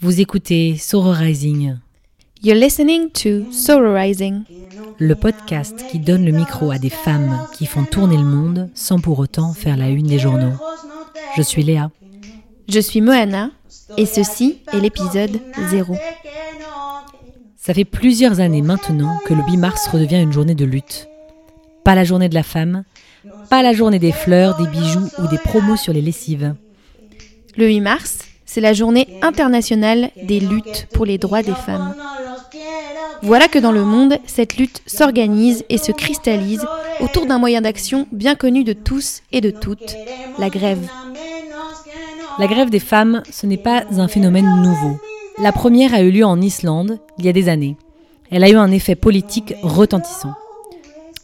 Vous écoutez Sororizing, You're listening to Sororizing, le podcast qui donne le micro à des femmes qui font tourner le monde sans pour autant faire la une des journaux. Je suis Léa. Je suis Moana et ceci est l'épisode 0. Ça fait plusieurs années maintenant que le 8 mars redevient une journée de lutte. Pas la journée de la femme, pas la journée des fleurs, des bijoux ou des promos sur les lessives. Le 8 mars, c'est la journée internationale des luttes pour les droits des femmes. Voilà que dans le monde, cette lutte s'organise et se cristallise autour d'un moyen d'action bien connu de tous et de toutes, la grève. La grève des femmes, ce n'est pas un phénomène nouveau. La première a eu lieu en Islande, il y a des années. Elle a eu un effet politique retentissant.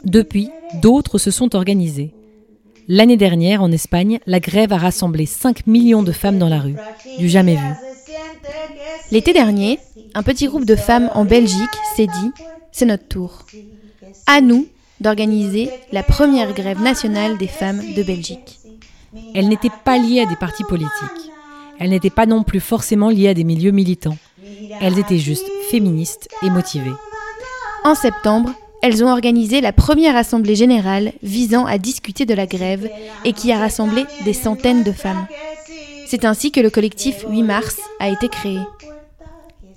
Depuis, d'autres se sont organisées. L'année dernière, en Espagne, la grève a rassemblé 5 millions de femmes dans la rue. Du jamais vu. L'été dernier, un petit groupe de femmes en Belgique s'est dit c'est notre tour. À nous d'organiser la première grève nationale des femmes de Belgique. Elles n'étaient pas liées à des partis politiques. Elles n'étaient pas non plus forcément liées à des milieux militants. Elles étaient juste féministes et motivées. En septembre, elles ont organisé la première assemblée générale visant à discuter de la grève et qui a rassemblé des centaines de femmes. C'est ainsi que le collectif 8 mars a été créé.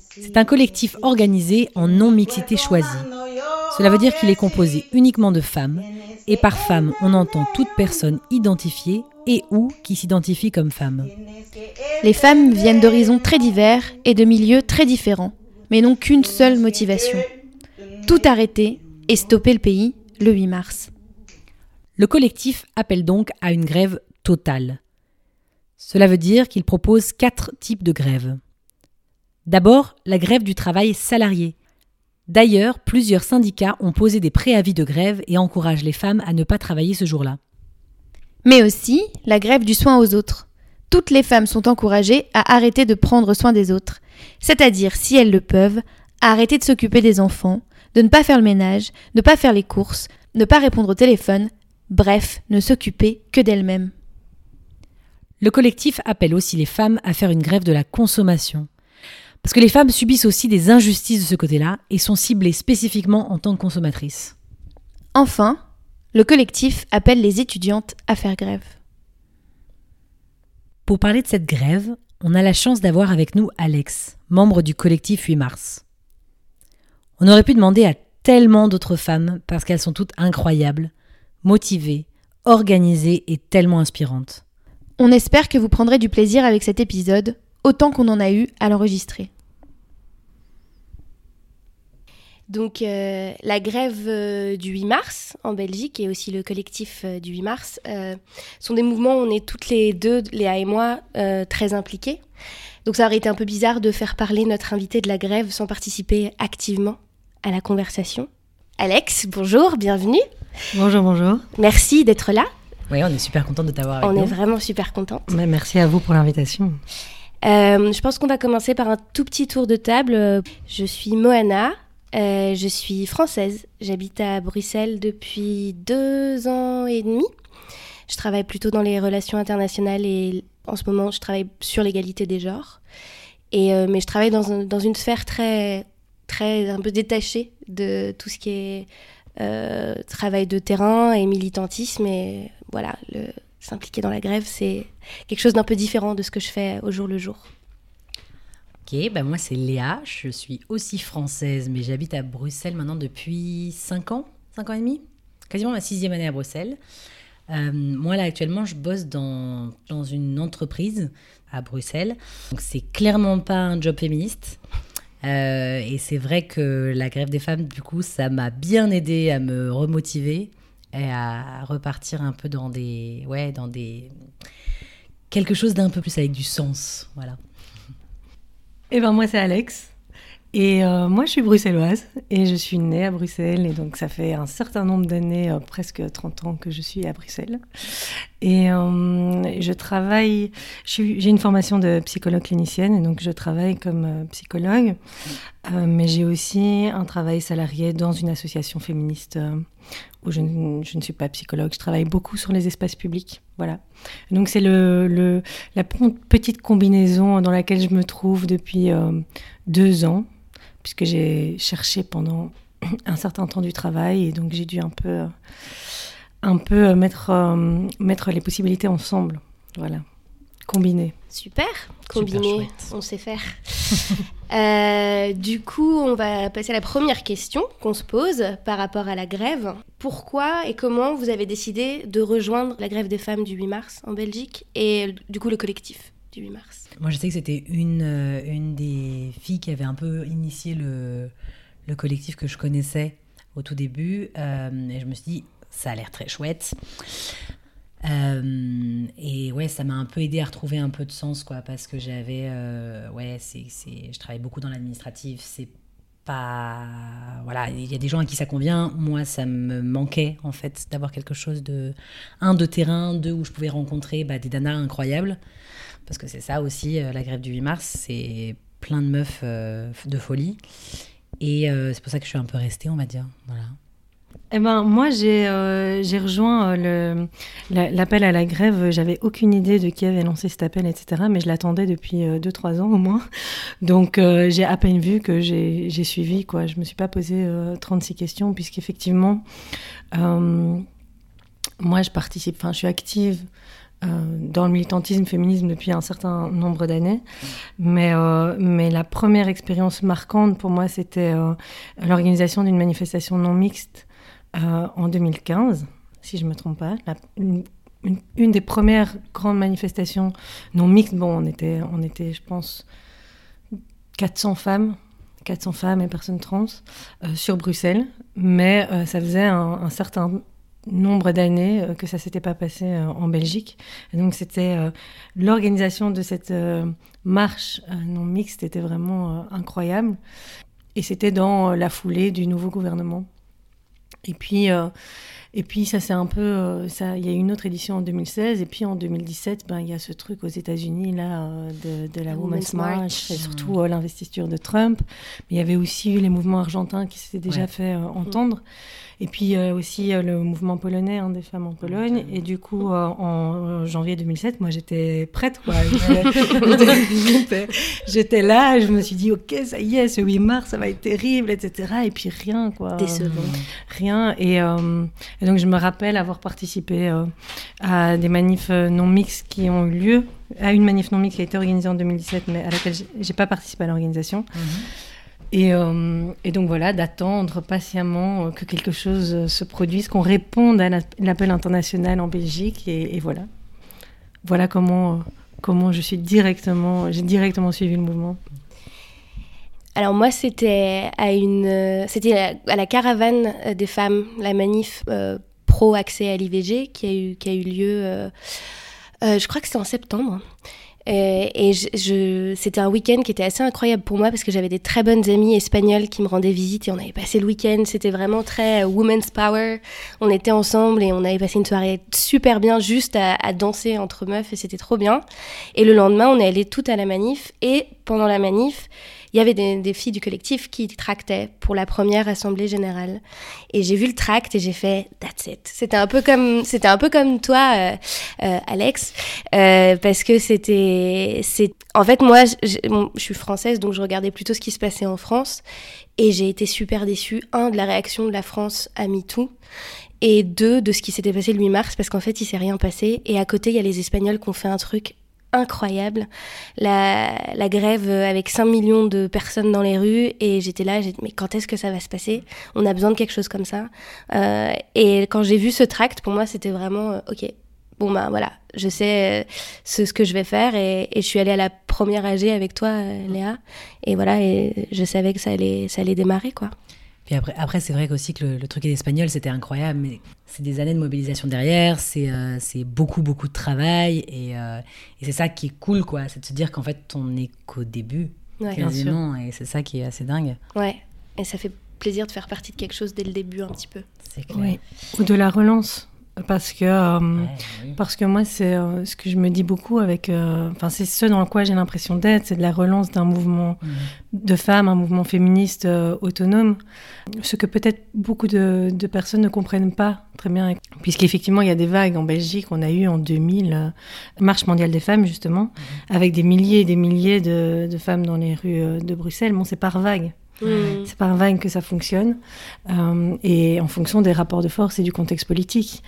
C'est un collectif organisé en non-mixité choisie. Cela veut dire qu'il est composé uniquement de femmes, et par femme, on entend toute personne identifiée et ou qui s'identifie comme femme. Les femmes viennent d'horizons très divers et de milieux très différents, mais n'ont qu'une seule motivation. Tout arrêter et stopper le pays le 8 mars. Le collectif appelle donc à une grève totale. Cela veut dire qu'il propose quatre types de grèves. D'abord, la grève du travail salarié. D'ailleurs, plusieurs syndicats ont posé des préavis de grève et encouragent les femmes à ne pas travailler ce jour-là. Mais aussi la grève du soin aux autres. Toutes les femmes sont encouragées à arrêter de prendre soin des autres, c'est-à-dire, si elles le peuvent, à arrêter de s'occuper des enfants, de ne pas faire le ménage, ne pas faire les courses, ne pas répondre au téléphone, bref, ne s'occuper que d'elles-mêmes. Le collectif appelle aussi les femmes à faire une grève de la consommation. Parce que les femmes subissent aussi des injustices de ce côté-là et sont ciblées spécifiquement en tant que consommatrices. Enfin, le collectif appelle les étudiantes à faire grève. Pour parler de cette grève, on a la chance d'avoir avec nous Alex, membre du collectif 8 mars. On aurait pu demander à tellement d'autres femmes parce qu'elles sont toutes incroyables, motivées, organisées et tellement inspirantes. On espère que vous prendrez du plaisir avec cet épisode, autant qu'on en a eu à l'enregistrer. Donc euh, la grève euh, du 8 mars en Belgique et aussi le collectif euh, du 8 mars euh, sont des mouvements où on est toutes les deux, Léa et moi, euh, très impliquées. Donc ça aurait été un peu bizarre de faire parler notre invité de la grève sans participer activement à la conversation. Alex, bonjour, bienvenue. Bonjour, bonjour. Merci d'être là. Oui, on est super content de t'avoir avec on nous. est vraiment super contente. Merci à vous pour l'invitation. Euh, je pense qu'on va commencer par un tout petit tour de table. Je suis Moana, euh, je suis française. J'habite à Bruxelles depuis deux ans et demi. Je travaille plutôt dans les relations internationales et en ce moment, je travaille sur l'égalité des genres. Et, euh, mais je travaille dans, un- dans une sphère très, très un peu détachée de tout ce qui est euh, travail de terrain et militantisme. Et voilà, s'impliquer dans la grève, c'est quelque chose d'un peu différent de ce que je fais au jour le jour. Ok, bah moi c'est Léa, je suis aussi française, mais j'habite à Bruxelles maintenant depuis 5 ans, 5 ans et demi, quasiment ma sixième année à Bruxelles. Euh, moi là actuellement je bosse dans, dans une entreprise à Bruxelles, donc c'est clairement pas un job féministe. Euh, et c'est vrai que la grève des femmes, du coup, ça m'a bien aidé à me remotiver et à repartir un peu dans des, ouais, dans des quelque chose d'un peu plus avec du sens, voilà. Eh ben moi c'est Alex et euh, moi je suis bruxelloise et je suis née à Bruxelles et donc ça fait un certain nombre d'années, euh, presque 30 ans que je suis à Bruxelles. Et je travaille, j'ai une formation de psychologue clinicienne, et donc je travaille comme euh, psychologue, euh, mais j'ai aussi un travail salarié dans une association féministe euh, où je, ne suis pas psychologue. Je travaille beaucoup sur les espaces publics. Voilà. Donc c'est la petite combinaison dans laquelle je me trouve depuis deux ans, puisque j'ai cherché pendant un certain temps du travail, et donc j'ai dû un peu un peu euh, mettre, euh, mettre les possibilités ensemble. Voilà. Combiner. Super, combiner, on sait faire. Euh, du coup, on va passer à la première question qu'on se pose par rapport à la grève. Pourquoi et comment vous avez décidé de rejoindre la grève des femmes du 8 mars en Belgique et du coup le collectif du 8 mars? Moi, je sais que c'était une, une des filles qui avait un peu initié le, le collectif que je connaissais au tout début. et je me suis dit, ça a l'air très chouette. Euh, et ouais, ça m'a un peu aidé à retrouver un peu de sens, quoi, parce que j'avais, euh, ouais, c'est, je travaille beaucoup dans l'administratif, c'est pas, voilà, il y a des gens à qui ça convient. Moi, ça me manquait en fait d'avoir quelque chose de, un de terrain, deux où je pouvais rencontrer bah, des danas incroyables, parce que c'est ça aussi euh, la grève du 8 mars, c'est plein de meufs de folie, et c'est pour ça que je suis un peu restée, on va dire, voilà. Eh ben, moi, j'ai euh, rejoint euh, l'appel à la grève. J'avais aucune idée de qui avait lancé cet appel, etc. Mais je l'attendais depuis 2-3 euh, ans au moins. Donc, j'ai à peine vu que j'ai suivi. Quoi. Je ne me suis pas posé 36 questions, puisqu'effectivement, moi, je participe, enfin, je suis active dans le militantisme féminisme depuis un certain nombre d'années. Mais, mais la première expérience marquante pour moi, c'était l'organisation d'une manifestation non mixte euh, en 2015, si je ne me trompe pas. une, des premières grandes manifestations non mixtes, bon, on était, on était je pense, 400 femmes, 400 femmes et personnes trans euh, sur Bruxelles, mais euh, ça faisait un, certain nombre d'années que ça s'était pas passé en Belgique. Donc c'était l'organisation de cette marche non mixte était vraiment incroyable. Et c'était dans la foulée du nouveau gouvernement et puis, euh, et puis ça c'est un peu, euh, ça, il y a eu une autre édition en 2016 et puis en 2017, ben il y a ce truc aux États-Unis là euh, de, de, la Women's March, et surtout l'investiture de Trump. Mais il y avait aussi eu les mouvements argentins qui s'étaient déjà fait entendre. Et puis aussi le mouvement polonais hein, des femmes en Pologne. Et du coup, en janvier 2007, moi j'étais prête. quoi. j'étais là, je me suis dit, ok, ça y est, ce 8 mars, ça va être terrible, etc. Et puis rien, quoi. Décevant. Rien. Et, et, donc je me rappelle avoir participé à des manifs non mixtes qui ont eu lieu, à une manif non mixte qui a été organisée en 2017, mais à laquelle j'ai pas participé à l'organisation. Euh, et, donc voilà, d'attendre patiemment que quelque chose se produise, qu'on réponde à l'appel international en Belgique, et, voilà. Voilà comment, comment je suis directement, j'ai directement suivi le mouvement. Alors moi, c'était à une, c'était à la caravane des femmes, la manif euh, pro accès à l'IVG qui a eu qui a eu lieu, euh, je crois que c'était en septembre. Euh, et, je, c'était un week-end qui était assez incroyable pour moi parce que j'avais des très bonnes amies espagnoles qui me rendaient visite et on avait passé le week-end. C'était vraiment très euh, women's power. On était ensemble et on avait passé une soirée super bien juste à, à danser entre meufs et c'était trop bien. Et le lendemain, on est allé toutes à la manif et pendant la manif, il y avait des, filles du collectif qui tractaient pour la première assemblée générale. Et j'ai vu le tract et j'ai fait that's it. C'était un peu comme c'était un peu comme toi, euh, euh, Alex, euh, parce que c'était c'est en fait moi je, suis française donc je regardais plutôt ce qui se passait en France et j'ai été super déçue un de la réaction de la France à MeToo et deux de ce qui s'était passé le 8 mars parce qu'en fait il s'est rien passé et à côté il y a les Espagnols qui ont fait un truc incroyable. La, la, grève avec 5 millions de personnes dans les rues et j'étais là, j'ai mais quand est-ce que ça va se passer? On a besoin de quelque chose comme ça. Euh, et quand j'ai vu ce tract, pour moi, c'était vraiment euh, ok. Bon ben voilà, je sais euh, ce, ce, que je vais faire et, et, je suis allée à la première AG avec toi, euh, Léa. Et voilà, et je savais que ça allait, ça allait démarrer quoi. Puis après, après c'est vrai aussi que le, truc espagnol, c'était incroyable, mais c'est des années de mobilisation derrière, c'est euh, beaucoup, beaucoup de travail, et, euh, et c'est ça qui est cool, quoi, c'est de se dire qu'en fait, on n'est qu'au début, quasiment, et c'est ça qui est assez dingue. Ouais, et ça fait plaisir de faire partie de quelque chose dès le début, un petit peu. C'est clair. Ou de la relance. Parce que, euh, parce que moi, c'est euh, ce que je me dis beaucoup avec. euh, Enfin, c'est ce dans quoi j'ai l'impression d'être, c'est de la relance d'un mouvement Mhm. de femmes, un mouvement féministe autonome. Ce que peut-être beaucoup de, de personnes ne comprennent pas très bien. Puisqu'effectivement, il y a des vagues en Belgique. On a eu en 2000 euh, Marche mondiale des femmes, justement, avec des milliers et des milliers de, de femmes dans les rues de Bruxelles. Bon, c'est par vague. Mm. C'est par vague que ça fonctionne, euh, et en fonction des rapports de force et du contexte politique.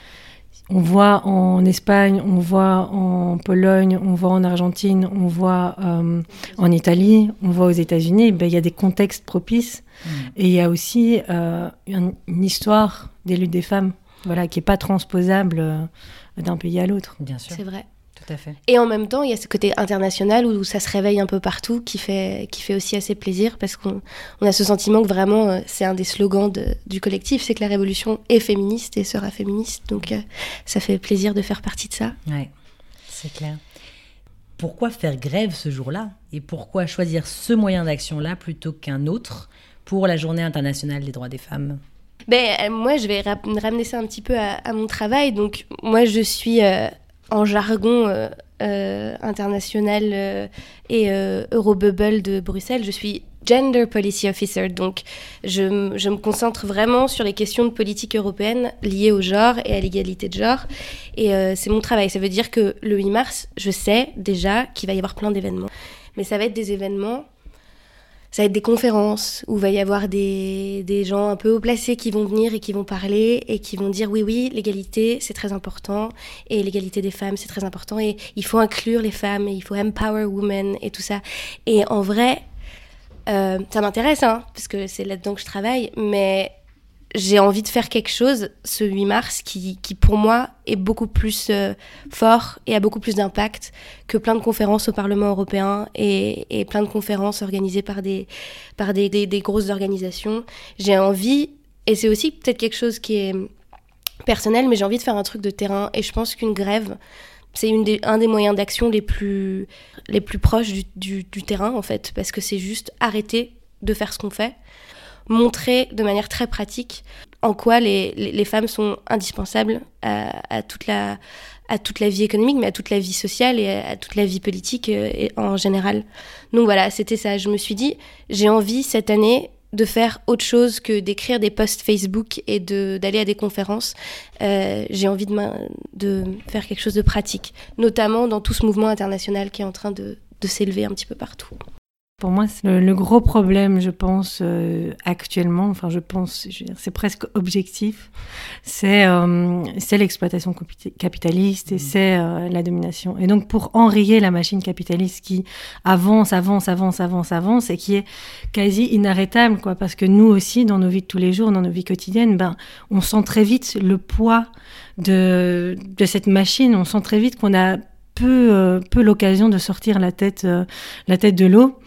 On voit en Espagne, on voit en Pologne, on voit en Argentine, on voit euh, en Italie, on voit aux États-Unis. Ben, il y a des contextes propices, Mhm. et il y a aussi euh, une, une histoire des luttes des femmes, voilà, qui est pas transposable euh, d'un pays à l'autre. Bien sûr, C'est vrai. Tout à fait. Et en même temps, il y a ce côté international où ça se réveille un peu partout qui fait, qui fait aussi assez plaisir parce qu'on on a ce sentiment que vraiment euh, c'est un des slogans de- du collectif, c'est que la révolution est féministe et sera féministe. Donc euh, ça fait plaisir de faire partie de ça. Ouais, c'est clair. Pourquoi faire grève ce jour-là? Et pourquoi choisir ce moyen d'action-là plutôt qu'un autre pour la journée internationale des droits des femmes? Ben, euh, moi, je vais ramener ça un petit peu à, à mon travail. Donc, moi, je suis euh, en jargon euh, euh, international euh, et Eurobubble de Bruxelles. Je suis Gender Policy Officer. Donc, je, je me concentre vraiment sur les questions de politique européenne liées au genre et à l'égalité de genre. Et euh, c'est mon travail. Ça veut dire que le 8 mars, je sais déjà qu'il va y avoir plein d'événements. Mais ça va être des événements ça va être des conférences où va y avoir des, des gens un peu haut placés qui vont venir et qui vont parler et qui vont dire oui, oui, l'égalité, c'est très important et l'égalité des femmes, c'est très important et il faut inclure les femmes et il faut empower women et tout ça. Et en vrai, euh, ça m'intéresse, hein, parce que c'est là-dedans que je travaille, mais j'ai envie de faire quelque chose ce 8 mars qui, qui pour moi est beaucoup plus euh, fort et a beaucoup plus d'impact que plein de conférences au Parlement européen et, et plein de conférences organisées par des, par des, des, grosses organisations. J'ai envie, et c'est aussi peut-être quelque chose qui est personnel, mais j'ai envie de faire un truc de terrain et je pense qu'une grève, c'est une un des moyens d'action les plus, les plus proches du, du terrain en fait, parce que c'est juste arrêter de faire ce qu'on fait montrer de manière très pratique en quoi les, les, femmes sont indispensables à, toute la, à toute la vie économique, mais à toute la vie sociale et à, toute la vie politique euh, et en général. Donc voilà, c'était ça. Je me suis dit, j'ai envie cette année de faire autre chose que d'écrire des posts Facebook et d'aller à des conférences. Euh, j'ai envie de, de faire quelque chose de pratique, notamment dans tout ce mouvement international qui est en train de, de s'élever un petit peu partout. Pour moi, c'est le, le, gros problème, je pense, euh, actuellement, enfin, je pense, c'est presque objectif, c'est euh, l'exploitation capitaliste et Mmh. c'est euh, la domination. Et donc, pour enrayer la machine capitaliste qui avance, avance, avance, avance, avance et qui est quasi inarrêtable, quoi, parce que nous aussi, dans nos vies de tous les jours, dans nos vies quotidiennes, ben, on sent très vite le poids de, de cette machine, on sent très vite qu'on a peu, euh, peu l'occasion de sortir la tête, euh, la tête de l'eau.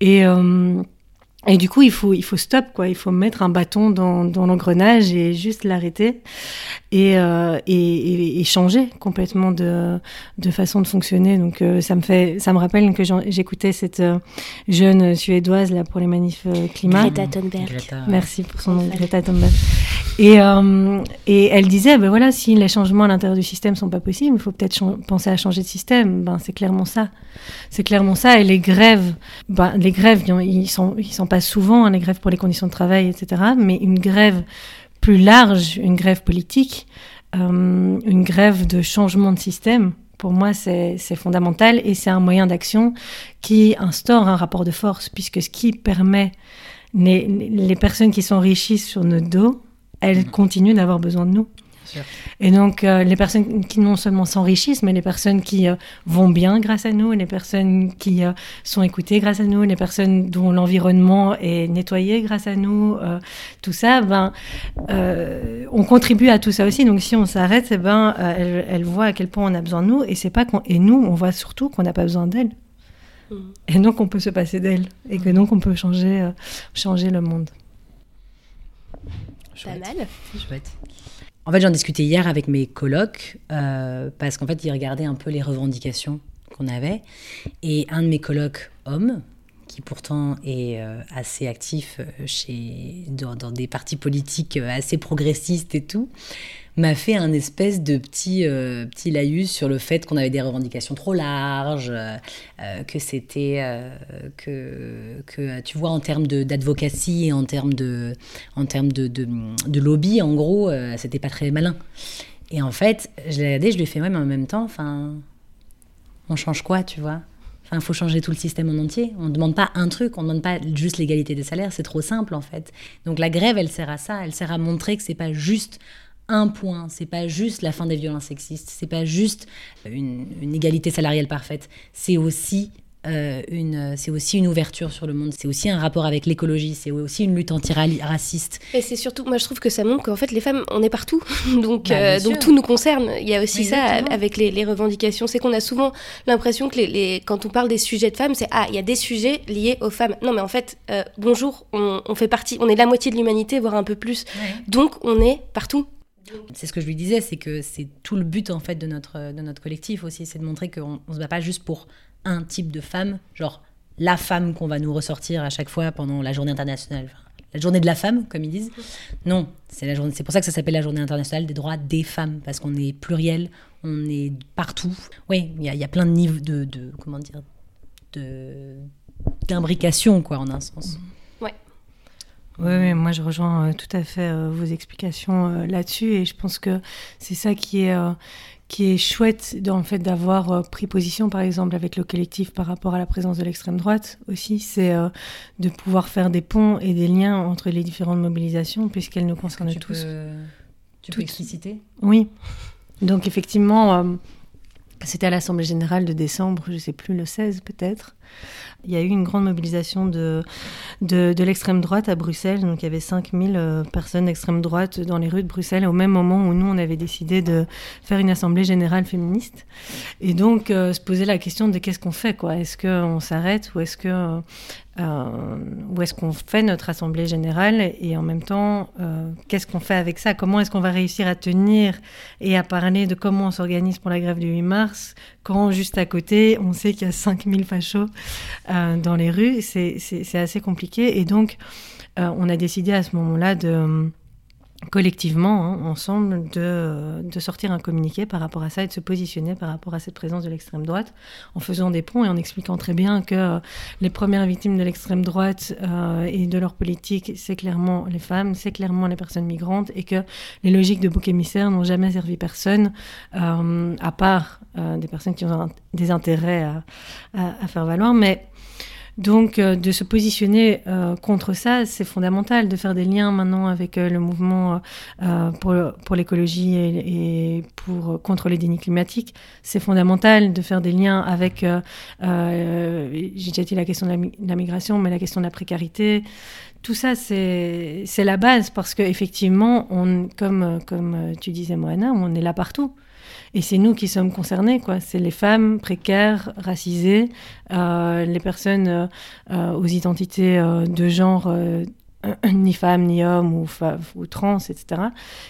Et, euh, et du coup, il faut, il faut stop, quoi. Il faut mettre un bâton dans, dans l'engrenage et juste l'arrêter et, euh, et, et, et, changer complètement de, de façon de fonctionner. Donc, euh, ça me fait, ça me rappelle que j'écoutais cette euh, jeune suédoise là pour les manifs euh, climat. Greta Thunberg. Greta. Merci pour son nom, Greta Thunberg. Et, euh, et elle disait, ben voilà, si les changements à l'intérieur du système sont pas possibles, il faut peut-être penser à changer de système. Ben c'est clairement ça. C'est clairement ça. Et les grèves, ben les grèves, ils sont, ils sont pas souvent hein, les grèves pour les conditions de travail, etc. Mais une grève plus large, une grève politique, euh, une grève de changement de système, pour moi, c'est fondamental et c'est un moyen d'action qui instaure un rapport de force, puisque ce qui permet les, les personnes qui s'enrichissent sur notre dos, elles mmh. continuent d'avoir besoin de nous. Et donc, euh, les personnes qui non seulement s'enrichissent, mais les personnes qui euh, vont bien grâce à nous, les personnes qui euh, sont écoutées grâce à nous, les personnes dont l'environnement est nettoyé grâce à nous, euh, tout ça, ben, euh, on contribue à tout ça aussi. Donc, si on s'arrête, eh ben, elles, elles, voient à quel point on a besoin de nous. Et, c'est pas et nous, on voit surtout qu'on n'a pas besoin d'elles. Mmh. Et donc, on peut se passer d'elles. Et que donc, on peut changer, euh, changer le monde. Pas mal. Chouette. En fait, j'en discutais hier avec mes colocs euh, parce qu'en fait, ils regardaient un peu les revendications qu'on avait. Et un de mes colocs, homme, qui pourtant est euh, assez actif chez, dans, dans, des partis politiques assez progressistes et tout, m'a fait un espèce de petit, euh, petit laïus sur le fait qu'on avait des revendications trop larges, euh, euh, que c'était. que, que, tu vois, en termes d'advocacy et en termes de, en termes de, de, lobby, en gros, c'était pas très malin. Et en fait, je l'ai regardé, je lui ai fait, ouais, mais en même temps, enfin, on change quoi, tu vois? Enfin, il faut changer tout le système en entier. On ne demande pas un truc, on ne demande pas juste l'égalité des salaires, c'est trop simple en fait. Donc la grève, elle sert à ça, elle sert à montrer que c'est pas juste un point, c'est pas juste la fin des violences sexistes, c'est pas juste une, une égalité salariale parfaite, c'est aussi euh, une, c'est aussi une ouverture sur le monde, c'est aussi un rapport avec l'écologie, c'est aussi une lutte anti-raciste. Et c'est surtout, moi je trouve que ça montre qu'en fait les femmes, on est partout, donc, bah, euh, donc tout nous concerne. Il y a aussi ça avec les, revendications, c'est qu'on a souvent l'impression que les, quand on parle des sujets de femmes, c'est ah, il y a des sujets liés aux femmes. Non mais en fait, euh, bonjour, on, fait partie, on est la moitié de l'humanité, voire un peu plus, donc on est partout. C'est ce que je lui disais, c'est que c'est tout le but en fait de notre, de notre collectif aussi, c'est de montrer qu'on ne se bat pas juste pour un type de femme, genre la femme qu'on va nous ressortir à chaque fois pendant la journée internationale. la journée de la femme, comme ils disent. Non, c'est pour ça que ça s'appelle la journée internationale des droits des femmes, parce qu'on est pluriel, on est partout. Oui, il y, a plein de niveaux de, comment dire, d'imbrication, quoi, en un sens. Ouais. Oui, moi je rejoins euh, tout à fait euh, vos explications euh, là-dessus et je pense que c'est ça qui est, qui est chouette le fait d'avoir pris position, par exemple, avec le collectif par rapport à la présence de l'extrême droite aussi, c'est euh, de pouvoir faire des ponts et des liens entre les différentes mobilisations, puisqu'elles nous concernent tous. tu peux expliciter? Oui. Donc, effectivement, euh, c'était à l'Assemblée générale de décembre, je ne sais plus, le 16 peut-être. Il y a eu une grande mobilisation de, de, l'extrême droite à Bruxelles. Donc il y avait 5000 euh, personnes d'extrême droite dans les rues de Bruxelles au même moment où nous, on avait décidé de faire une assemblée générale féministe. Et donc euh, se poser la question de qu'est-ce qu'on fait quoi? Est-ce qu'on s'arrête ou est-ce que euh, où est-ce qu'on fait notre assemblée générale et en même temps, euh, qu'est-ce qu'on fait avec ça? Comment est-ce qu'on va réussir à tenir et à parler de comment on s'organise pour la grève du 8 mars quand juste à côté, on sait qu'il y a 5000 fachos euh, dans les rues? C'est assez compliqué et donc on a décidé à ce moment-là de collectivement, hein, ensemble, de, de, sortir un communiqué par rapport à ça et de se positionner par rapport à cette présence de l'extrême droite, en faisant des ponts et en expliquant très bien que euh, les premières victimes de l'extrême droite euh, et de leur politique, c'est clairement les femmes, c'est clairement les personnes migrantes, et que les logiques de bouc émissaire n'ont jamais servi personne, euh, à part des personnes qui ont des intérêts à, à, à faire valoir. Mais donc, euh, de se positionner euh, contre ça, c'est fondamental, de faire des liens maintenant avec euh, le mouvement pour, pour l'écologie et, pour, contre les dénis climatiques. C'est fondamental de faire des liens avec, j'ai déjà dit la question de la, migration, mais la question de la précarité. Tout ça, c'est la base parce qu'effectivement, comme, comme tu disais, Moana, on est là partout. Et c'est nous qui sommes concernés, quoi. C'est les femmes précaires, racisées, euh, les personnes euh, euh, aux identités de genre ni femmes, ni hommes ou, ou, trans, etc.,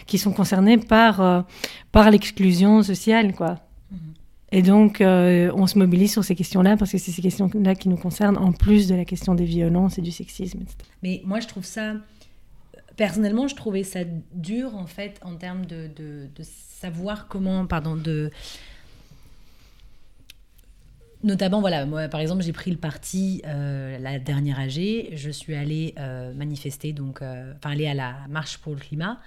qui sont concernées par, par l'exclusion sociale, quoi. Mm-hmm. Et donc, on se mobilise sur ces questions-là parce que c'est ces questions-là qui nous concernent, en plus de la question des violences et du sexisme, etc. Mais moi, je trouve ça personnellement, je trouvais ça dur en fait en termes de, savoir comment, pardon, de notamment voilà, moi par exemple j'ai pris le parti euh, la dernière AG, je suis allée euh, manifester donc, euh, enfin aller à la marche pour le climat.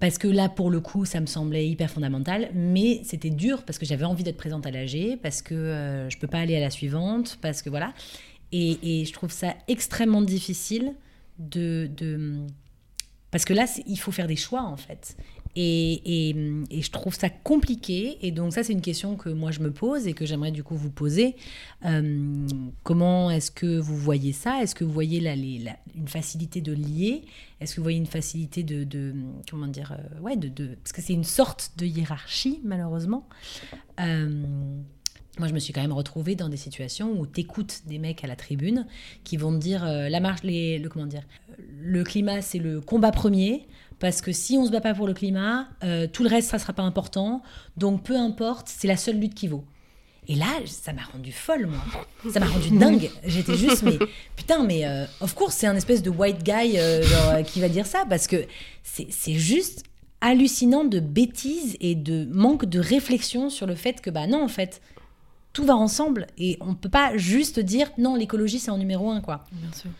Parce que là, pour le coup, ça me semblait hyper fondamental, mais c'était dur parce que j'avais envie d'être présente à l'AG, parce que je peux pas aller à la suivante, parce que voilà. Et, et je trouve ça extrêmement difficile de, parce que là, il faut faire des choix en fait. Et, je trouve ça compliqué. Et donc ça, c'est une question que moi je me pose et que j'aimerais du coup vous poser. Euh, comment est-ce que vous voyez ça? Est-ce que vous voyez une facilité de lier? Est-ce que vous voyez une facilité de, comment dire euh, Ouais, parce que c'est une sorte de hiérarchie malheureusement. Euh, moi, je me suis quand même retrouvée dans des situations où tu écoutes des mecs à la tribune qui vont te dire euh, la marche, les, le comment dire, le climat, c'est le combat premier. Parce que si on se bat pas pour le climat, euh, tout le reste, ça sera pas important. Donc, peu importe, c'est la seule lutte qui vaut. Et là, ça m'a rendu folle, moi. Ça m'a rendu dingue. J'étais juste, mais putain, mais euh, of course, c'est un espèce de white guy qui va dire ça parce que c'est juste hallucinant de bêtises et de manque de réflexion sur le fait que, bah non, en fait, tout va ensemble et on peut pas juste dire non, l'écologie c'est en numéro un, quoi. Bien sûr.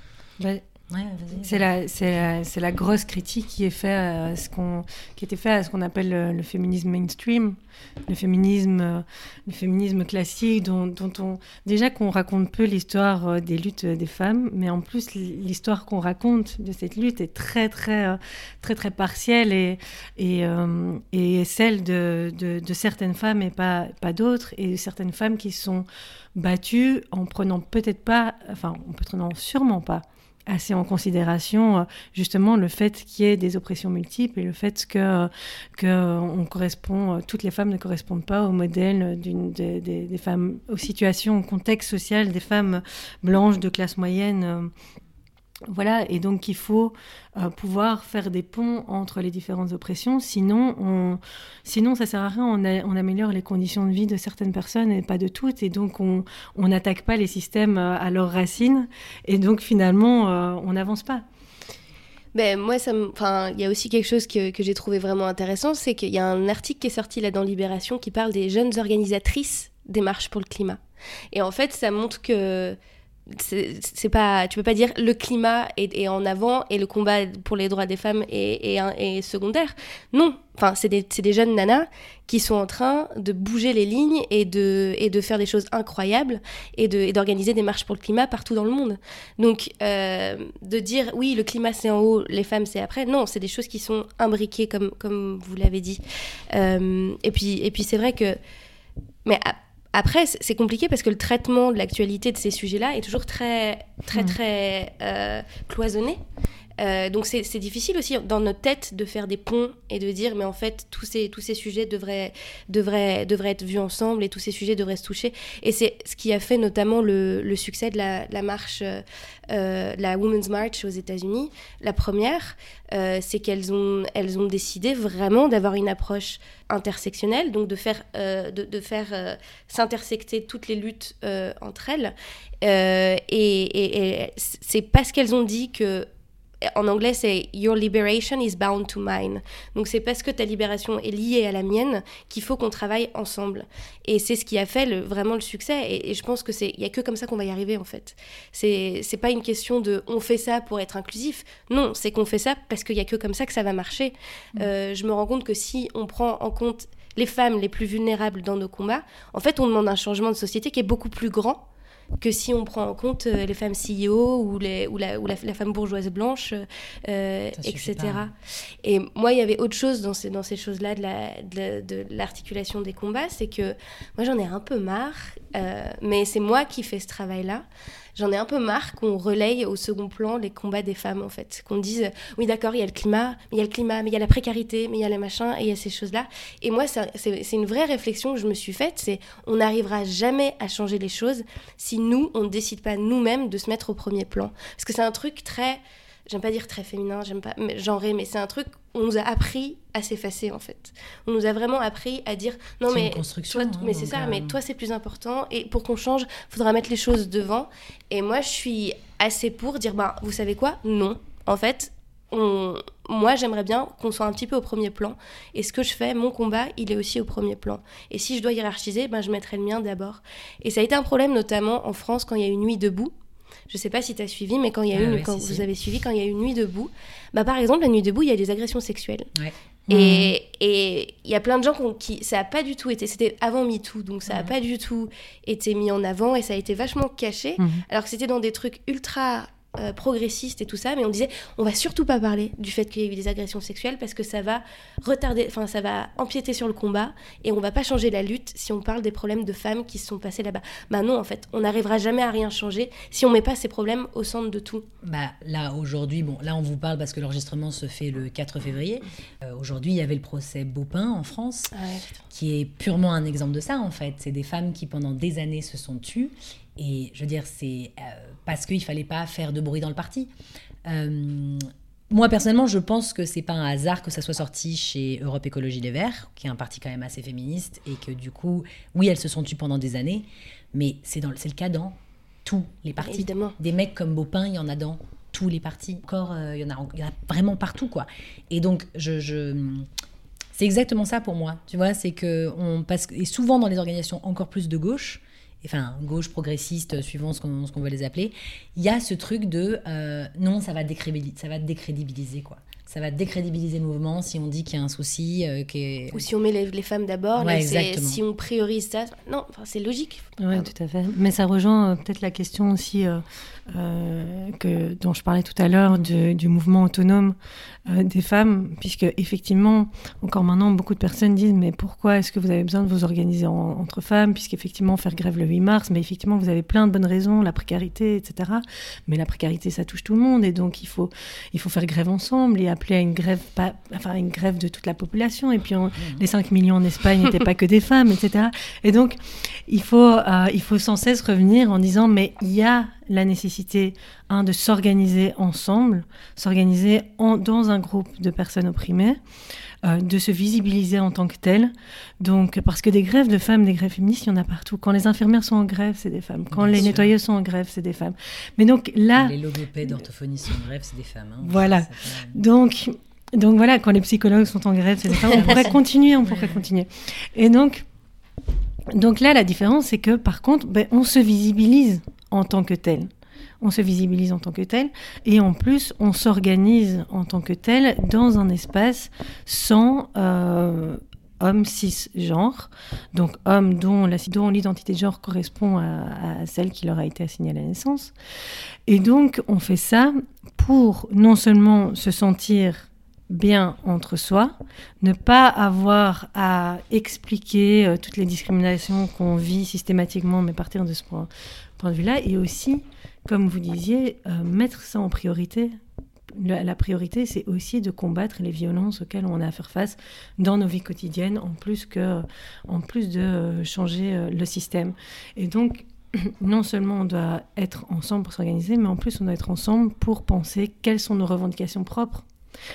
C'est la, grosse critique qui est à ce qu'on, qui était fait à ce qu'on appelle le, féminisme mainstream, le féminisme, euh, classique, dont, on déjà qu'on raconte peu l'histoire euh, des luttes des femmes, mais en plus l'histoire qu'on raconte de cette lutte est très très euh, très très partielle et celle de, certaines femmes et pas pas d'autres et certaines femmes qui sont battues en prenant peut-être pas, enfin en prenant sûrement pas assez en considération euh, justement le fait qu'il y ait des oppressions multiples et le fait que, que on correspond, euh, toutes les femmes ne correspondent pas au modèle des, des, femmes, aux situations, au contexte social des femmes blanches de classe moyenne euh, voilà, et donc il faut euh, pouvoir faire des ponts entre les différentes oppressions, sinon, on, sinon ça sert à rien, on, améliore les conditions de vie de certaines personnes et pas de toutes, et donc on n'attaque pas les systèmes euh, à leurs racines, et donc finalement euh, on n'avance pas. Ben, moi, ça il y a aussi quelque chose que, que j'ai trouvé vraiment intéressant, c'est qu'il y a un article qui est sorti là dans Libération qui parle des jeunes organisatrices des marches pour le climat. Et en fait, ça montre que c'est pas tu peux pas dire le climat est, en avant et le combat pour les droits des femmes est, secondaire. Non. Enfin c'est des, jeunes nanas qui sont en train de bouger les lignes et de, et de faire des choses incroyables et d'organiser des marches pour le climat partout dans le monde. Donc euh, de dire oui le climat c'est en haut les femmes c'est après. Non c'est des choses qui sont imbriquées comme, comme vous l'avez dit. Euh, et puis, et puis c'est vrai que mais après, c'est compliqué parce que le traitement de l'actualité de ces sujets-là est toujours très, très, mm. très euh, cloisonné. Euh, donc c'est difficile aussi dans notre tête de faire des ponts et de dire mais en fait tous ces, tous ces sujets devraient, devraient, devraient être vus ensemble et tous ces sujets devraient se toucher. Et c'est ce qui a fait notamment le, le succès de la, marche, euh, la Women's March aux États-Unis. La première, euh, c'est qu'elles ont, elles ont décidé vraiment d'avoir une approche intersectionnelle, donc de faire, euh, de, de, faire euh, s'intersecter toutes les luttes euh, entre elles. et c'est parce qu'elles ont dit que en anglais, c'est Your liberation is bound to mine. Donc c'est parce que ta libération est liée à la mienne qu'il faut qu'on travaille ensemble. Et c'est ce qui a fait le, vraiment le succès. Et, je pense que c'est, il y a que comme ça qu'on va y arriver en fait. C'est, c'est pas une question de on fait ça pour être inclusif. Non, c'est qu'on fait ça parce qu'il y a que comme ça que ça va marcher. Mmh. Euh, je me rends compte que si on prend en compte les femmes les plus vulnérables dans nos combats, en fait, on demande un changement de société qui est beaucoup plus grand que si on prend en compte euh, les femmes CEO ou, les, ou, la, ou la, femme bourgeoise blanche, euh, etc. Et moi, il y avait autre chose dans ces, dans ces choses-là de l'articulation de des combats, c'est que moi, j'en ai un peu marre, euh, mais c'est moi qui fais ce travail-là j'en ai un peu marre qu'on relaye au second plan les combats des femmes, en fait. Qu'on dise, oui, d'accord, il y a le climat, mais il y a le climat, mais il y a la précarité, mais il y a les machins, et il y a ces choses-là. Et moi, c'est une vraie réflexion que je me suis faite, c'est on n'arrivera jamais à changer les choses si nous, on ne décide pas nous-mêmes de se mettre au premier plan. Parce que c'est un truc très j'aime pas dire très féminin, j'aime pas genré, mais c'est un truc on nous a appris à s'effacer en fait. On nous a vraiment appris à dire non mais toi, hein, mais c'est ça, mais toi c'est plus important et pour qu'on change, faudra mettre les choses devant. Et moi je suis assez pour dire bah vous savez quoi? Non, en fait. On... Moi, j'aimerais bien qu'on soit un petit peu au premier plan. Et ce que je fais, mon combat, il est aussi au premier plan. Et si je dois hiérarchiser, ben, je mettrai le mien d'abord. Et ça a été un problème, notamment en France, quand il y a eu Nuit debout. Je sais pas si tu as suivi, mais quand il y a ah eu, quand vous avez suivi, quand il y a eu Nuit debout, bah par exemple la Nuit debout, il y a des agressions sexuelles. Et il y a plein de gens qui, ça a pas du tout été, c'était avant MeToo, donc ça a pas du tout été mis en avant et ça a été vachement caché, mhm. alors que c'était dans des trucs ultra euh, progressiste et tout ça, mais on disait on va surtout pas parler du fait qu'il y a eu des agressions sexuelles parce que ça va retarder, enfin ça va empiéter sur le combat et on va pas changer la lutte si on parle des problèmes de femmes qui se sont passés là-bas. Bah non, en fait, on n'arrivera jamais à rien changer si on met pas ces problèmes au centre de tout. Bah là aujourd'hui, bon là on vous parle parce que l'enregistrement se fait le 4 février. Euh, aujourd'hui il y avait le procès Beaupin en France, ah qui est purement un exemple de ça en fait. C'est des femmes qui pendant des années se sont tues et je veux dire, c'est euh, parce qu'il fallait pas faire de bruit dans le parti. Euh, moi, personnellement, je pense que c'est pas un hasard que ça soit sorti chez Europe Écologie Les Verts, qui est un parti quand même assez féministe, et que du coup, oui, elles se sont tues pendant des années, mais c'est le cas dans tous les partis. Évidemment. Des mecs comme Beaupin, il y en a dans tous les partis. Encore, euh, il, y en a, il y en a vraiment partout, quoi. Et donc, je, je C'était exactement ça pour moi. Tu vois, c'est que on passe et souvent dans les organisations encore plus de gauche, enfin gauche progressiste, suivant ce qu'on qu'on veut les appeler, il y a ce truc de euh, non, ça va décrédibiliser, ça va décrédibiliser quoi. Ça va décrédibiliser le mouvement si on dit qu'il y a un souci. euh, qui est... Ou si on met les, les femmes d'abord, Ouais, si on priorise ça. Non, c'est logique. Oui, tout à fait. Mais ça rejoint euh, peut-être la question aussi euh, que, dont je parlais tout à l'heure du mouvement autonome euh, des femmes, puisque effectivement, encore maintenant, beaucoup de personnes disent mais pourquoi est-ce que vous avez besoin de vous organiser en- entre femmes, puisqu'effectivement faire grève le 8 mars, mais effectivement vous avez plein de bonnes raisons, la précarité, etc. Mais la précarité, ça touche tout le monde, et donc il faut il faut faire grève ensemble et appeler à une grève pas, enfin une grève de toute la population. Et puis on- les 5 millions en Espagne n'étaient pas que des femmes, etc. Et donc il faut, euh, il faut sans cesse revenir en disant mais il y a la nécessité un, de s'organiser ensemble, s'organiser en- dans un groupe de personnes opprimées, euh, de se visibiliser en tant que tel. Donc parce que des grèves de femmes, des grèves féministes, il y en a partout. Quand les infirmières sont en grève, c'est des femmes. Quand Bien les sûr. nettoyeuses sont en grève, c'est des femmes. Mais donc là, Les logopèdes, orthophonistes sont en grève, c'est des femmes. hein. Voilà. Donc, donc voilà, quand les psychologues sont en grève, c'est des femmes. On pourrait continuer, on pourrait continuer. Et donc, donc là, la différence, c'est que par contre, ben, on se visibilise en tant que tel. On se visibilise en tant que tel. Et en plus, on s'organise en tant que tel dans un espace sans euh, homme cisgenre. Donc, homme dont l'identité de genre correspond à celle qui leur a été assignée à la naissance. Et donc, on fait ça pour non seulement se sentir bien entre soi, ne pas avoir à expliquer euh, toutes les discriminations qu'on vit systématiquement, mais partir de ce point, de vue-là, et aussi, comme vous disiez, euh, mettre ça en priorité. La priorité, c'est aussi de combattre les violences auxquelles on a à faire face dans nos vies quotidiennes, en plus, que, en plus de euh, changer le système. Et donc, non seulement on doit être ensemble pour s'organiser, mais en plus on doit être ensemble pour penser quelles sont nos revendications propres.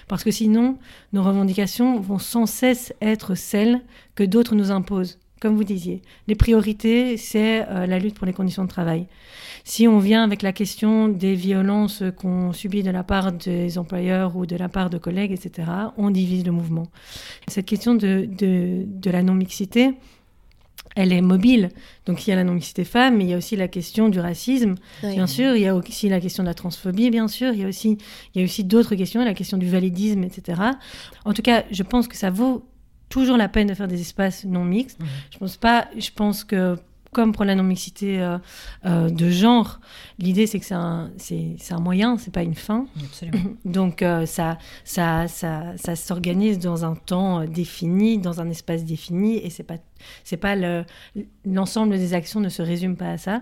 Parce que sinon, nos revendications vont sans cesse être celles que d'autres nous imposent. Comme vous disiez, les priorités, c'est euh, la lutte pour les conditions de travail. Si on vient avec la question des violences qu'on subit de la part des employeurs ou de la part de collègues, etc., on divise le mouvement. Cette question de, de, de la non-mixité, elle est mobile. Donc il y a la non-mixité femme, mais il y a aussi la question du racisme, Oui. bien sûr. Il y a aussi la question de la transphobie, bien sûr. Il y a aussi, il y a aussi d'autres questions, la question du validisme, etc. En tout cas, je pense que ça vaut toujours la peine de faire des espaces non mixtes. Mhm. Je pense pas. Je pense que comme pour la non-mixité euh, euh, de genre, l'idée c'est que c'est un, c'est, c'est un moyen, c'est pas une fin. Absolument. Donc euh, ça, ça, ça, ça s'organise dans un temps défini, dans un espace défini, et c'est pas, c'est pas le, l'ensemble des actions ne se résume pas à ça,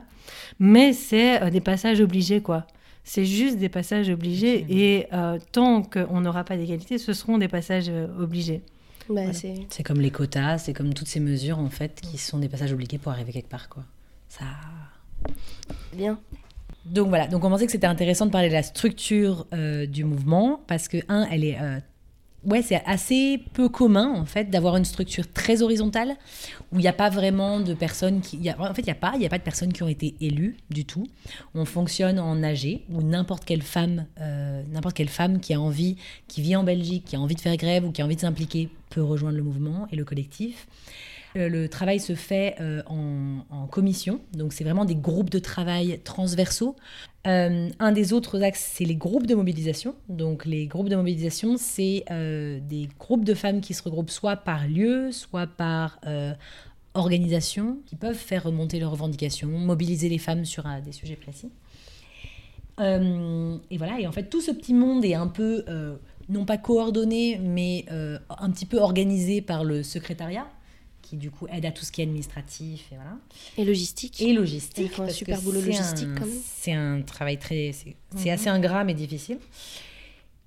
mais c'est des passages obligés quoi. C'est juste des passages obligés, Absolument. et tant qu'on n'aura pas d'égalité, ce seront des passages obligés. Bah, Voilà. c'est- C'est comme les quotas, c'est comme toutes ces mesures en fait qui sont des passages obligés pour arriver quelque part quoi. Ça. bien. Donc voilà, donc on pensait que c'était intéressant de parler de la structure euh, du mouvement parce que un, elle est euh, ouais, c'est assez peu commun en fait d'avoir une structure très horizontale où il n'y a pas vraiment de personnes qui, y a- en fait, il y a pas, il y a pas de personnes qui ont été élues du tout. On fonctionne en AG où n'importe quelle femme, euh, n'importe quelle femme qui a envie, qui vit en Belgique, qui a envie de faire grève ou qui a envie de s'impliquer peut rejoindre le mouvement et le collectif. Euh, Le travail se fait euh, en, commission, donc c'est vraiment des groupes de travail transversaux. Euh, un des autres axes, c'est les groupes de mobilisation. Donc les groupes de mobilisation, c'est des groupes de femmes qui se regroupent soit par lieu, soit par euh, organisation, qui peuvent faire remonter leurs revendications, mobiliser les femmes sur des sujets précis. Et voilà, et en fait, tout ce petit monde est un peu, non pas coordonné, mais un petit peu organisé par le secrétariat, qui du coup aide à tout ce qui est administratif et voilà. Et logistique. Et logistique. Un super boulot c'est logistique, un- quand même. C'est un travail très. C'est c'est assez ingrat mais difficile.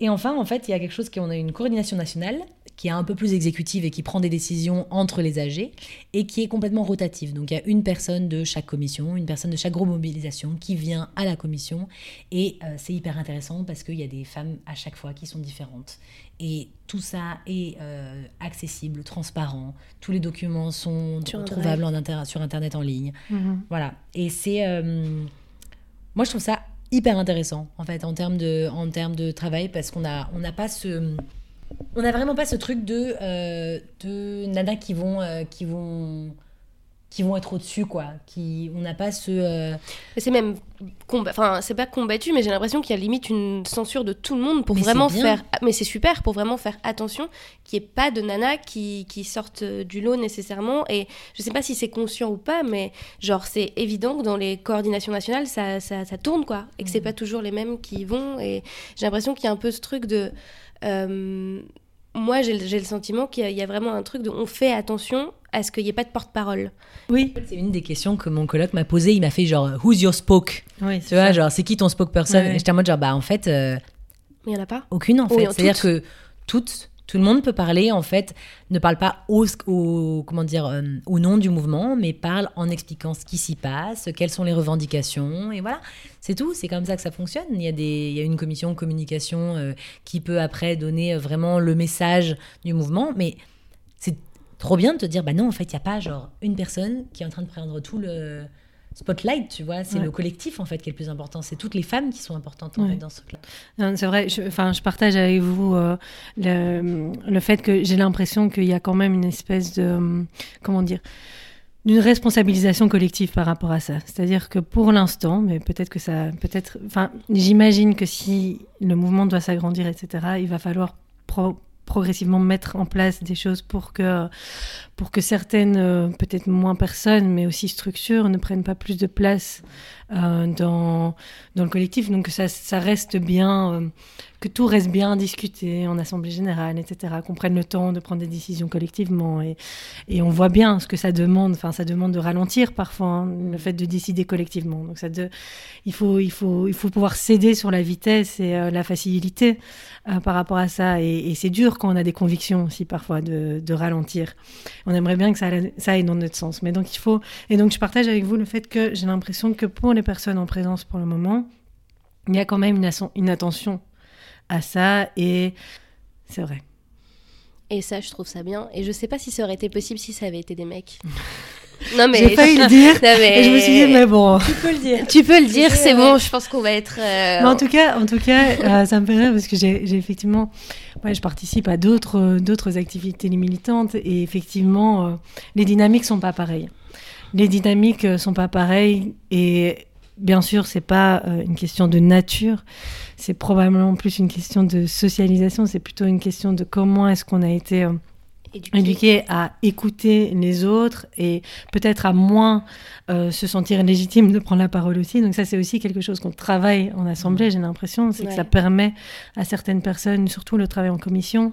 Et enfin, en fait, il y a quelque chose qui on a une coordination nationale qui est un peu plus exécutive et qui prend des décisions entre les AG et qui est complètement rotative. Donc il y a une personne de chaque commission, une personne de chaque groupe mobilisation qui vient à la commission et euh, c'est hyper intéressant parce qu'il y a des femmes à chaque fois qui sont différentes. Et tout ça est euh, accessible, transparent. Tous les documents sont Sur trouvables en inter- sur Internet en ligne. Mhm. Voilà. Et c'est. euh, moi, je trouve ça hyper intéressant, en fait, en termes de, en termes de travail, parce qu'on a- on n'a pas ce. on n'a vraiment pas ce truc de, euh, de nanas qui vont, euh, qui vont qui vont être au-dessus, quoi. Qui, on n'a pas ce. euh, C'est même. Enfin, c'est pas combattu, mais j'ai l'impression qu'il y a limite une censure de tout le monde pour Mais vraiment faire. Mais c'est super, pour vraiment faire attention qu'il n'y ait pas de nanas qui, qui sortent euh, du lot nécessairement. Et je sais pas si c'est conscient ou pas, mais genre, c'est évident que dans les coordinations nationales, ça, ça, ça tourne, quoi. Et que c'est pas toujours les mêmes qui y vont. Et j'ai l'impression qu'il y a un peu ce truc de. euh, moi, j'ai le sentiment qu'il y a vraiment un truc de. On fait attention à ce qu'il n'y ait pas de porte-parole. Oui, C'est une des questions que mon coloc m'a posée. Il m'a fait genre, Who's your spoke? Oui Tu vois, genre, c'est qui ton spokesperson Ouais. Et j'étais en mode, genre, bah, en fait, euh, Mais il n'y en a pas. aucune, en fait. Oui, C'est-à-dire que toutes, tout le monde peut parler, en fait, ne parle pas au, au- comment dire, euh, au nom du mouvement, mais parle en expliquant ce qui s'y passe, quelles sont les revendications, et voilà. C'est tout, c'est comme ça que ça fonctionne. Il y a, des, il y a une commission communication euh, qui peut après donner euh, vraiment le message du mouvement, mais c'est trop bien de te dire, bah non, en fait, il n'y a pas genre une personne qui est en train de prendre tout le spotlight, tu vois. C'est Ouais. le collectif, en fait, qui est le plus important. C'est toutes les femmes qui sont importantes, en Ouais. fait, dans ce. Non, C'est vrai, je, enfin, je partage avec vous euh, le, le fait que j'ai l'impression qu'il y a quand même une espèce de. euh, Comment dire d'une responsabilisation collective par rapport à ça. C'est-à-dire que pour l'instant, mais peut-être que ça. peut-être, Enfin, j'imagine que si le mouvement doit s'agrandir, etc., il va falloir pro- progressivement mettre en place des choses pour que, certaines, euh, peut-être moins personnes, mais aussi structures, ne prennent pas plus de place dans, dans le collectif. Donc ça, ça reste bien, euh, que tout reste bien discuté en assemblée générale, etc. Qu'on prenne le temps de prendre des décisions collectivement. Et, et on voit bien ce que ça demande. Enfin, ça demande de ralentir parfois hein, le fait de décider collectivement. Donc ça il faut, il faut, il faut pouvoir céder sur la vitesse et euh, la facilité euh, par rapport à ça. Et, et c'est dur quand on a des convictions aussi parfois de, de ralentir. On aimerait bien que ça, ça aille dans notre sens. Mais donc il faut. Et donc je partage avec vous le fait que j'ai l'impression que pour les personnes en présence pour le moment, il y a quand même une, attention à ça et c'est vrai. Et ça, je trouve ça bien. Et je sais pas si ça aurait été possible si ça avait été des mecs. non, mais. J'ai failli le dire Non, mais- et je me suis dit mais bon. Tu peux le dire. Tu peux le dire, c'est ouais. bon, je pense qu'on va être. euh, Mais en tout cas, en tout cas, euh, ça me fait rire parce que j'ai effectivement, ouais, je participe à d'autres d'autres activités militantes et effectivement, euh, les dynamiques sont pas pareilles. Les dynamiques sont pas pareilles et bien sûr, c'est pas euh, une question de nature, c'est probablement plus une question de socialisation. C'est plutôt une question de comment est-ce qu'on a été euh, éduqué à écouter les autres et peut-être à moins euh, se sentir légitime de prendre la parole aussi. Donc ça, c'est aussi quelque chose qu'on travaille en assemblée, j'ai l'impression. C'est que ça permet à certaines personnes, surtout le travail en commission,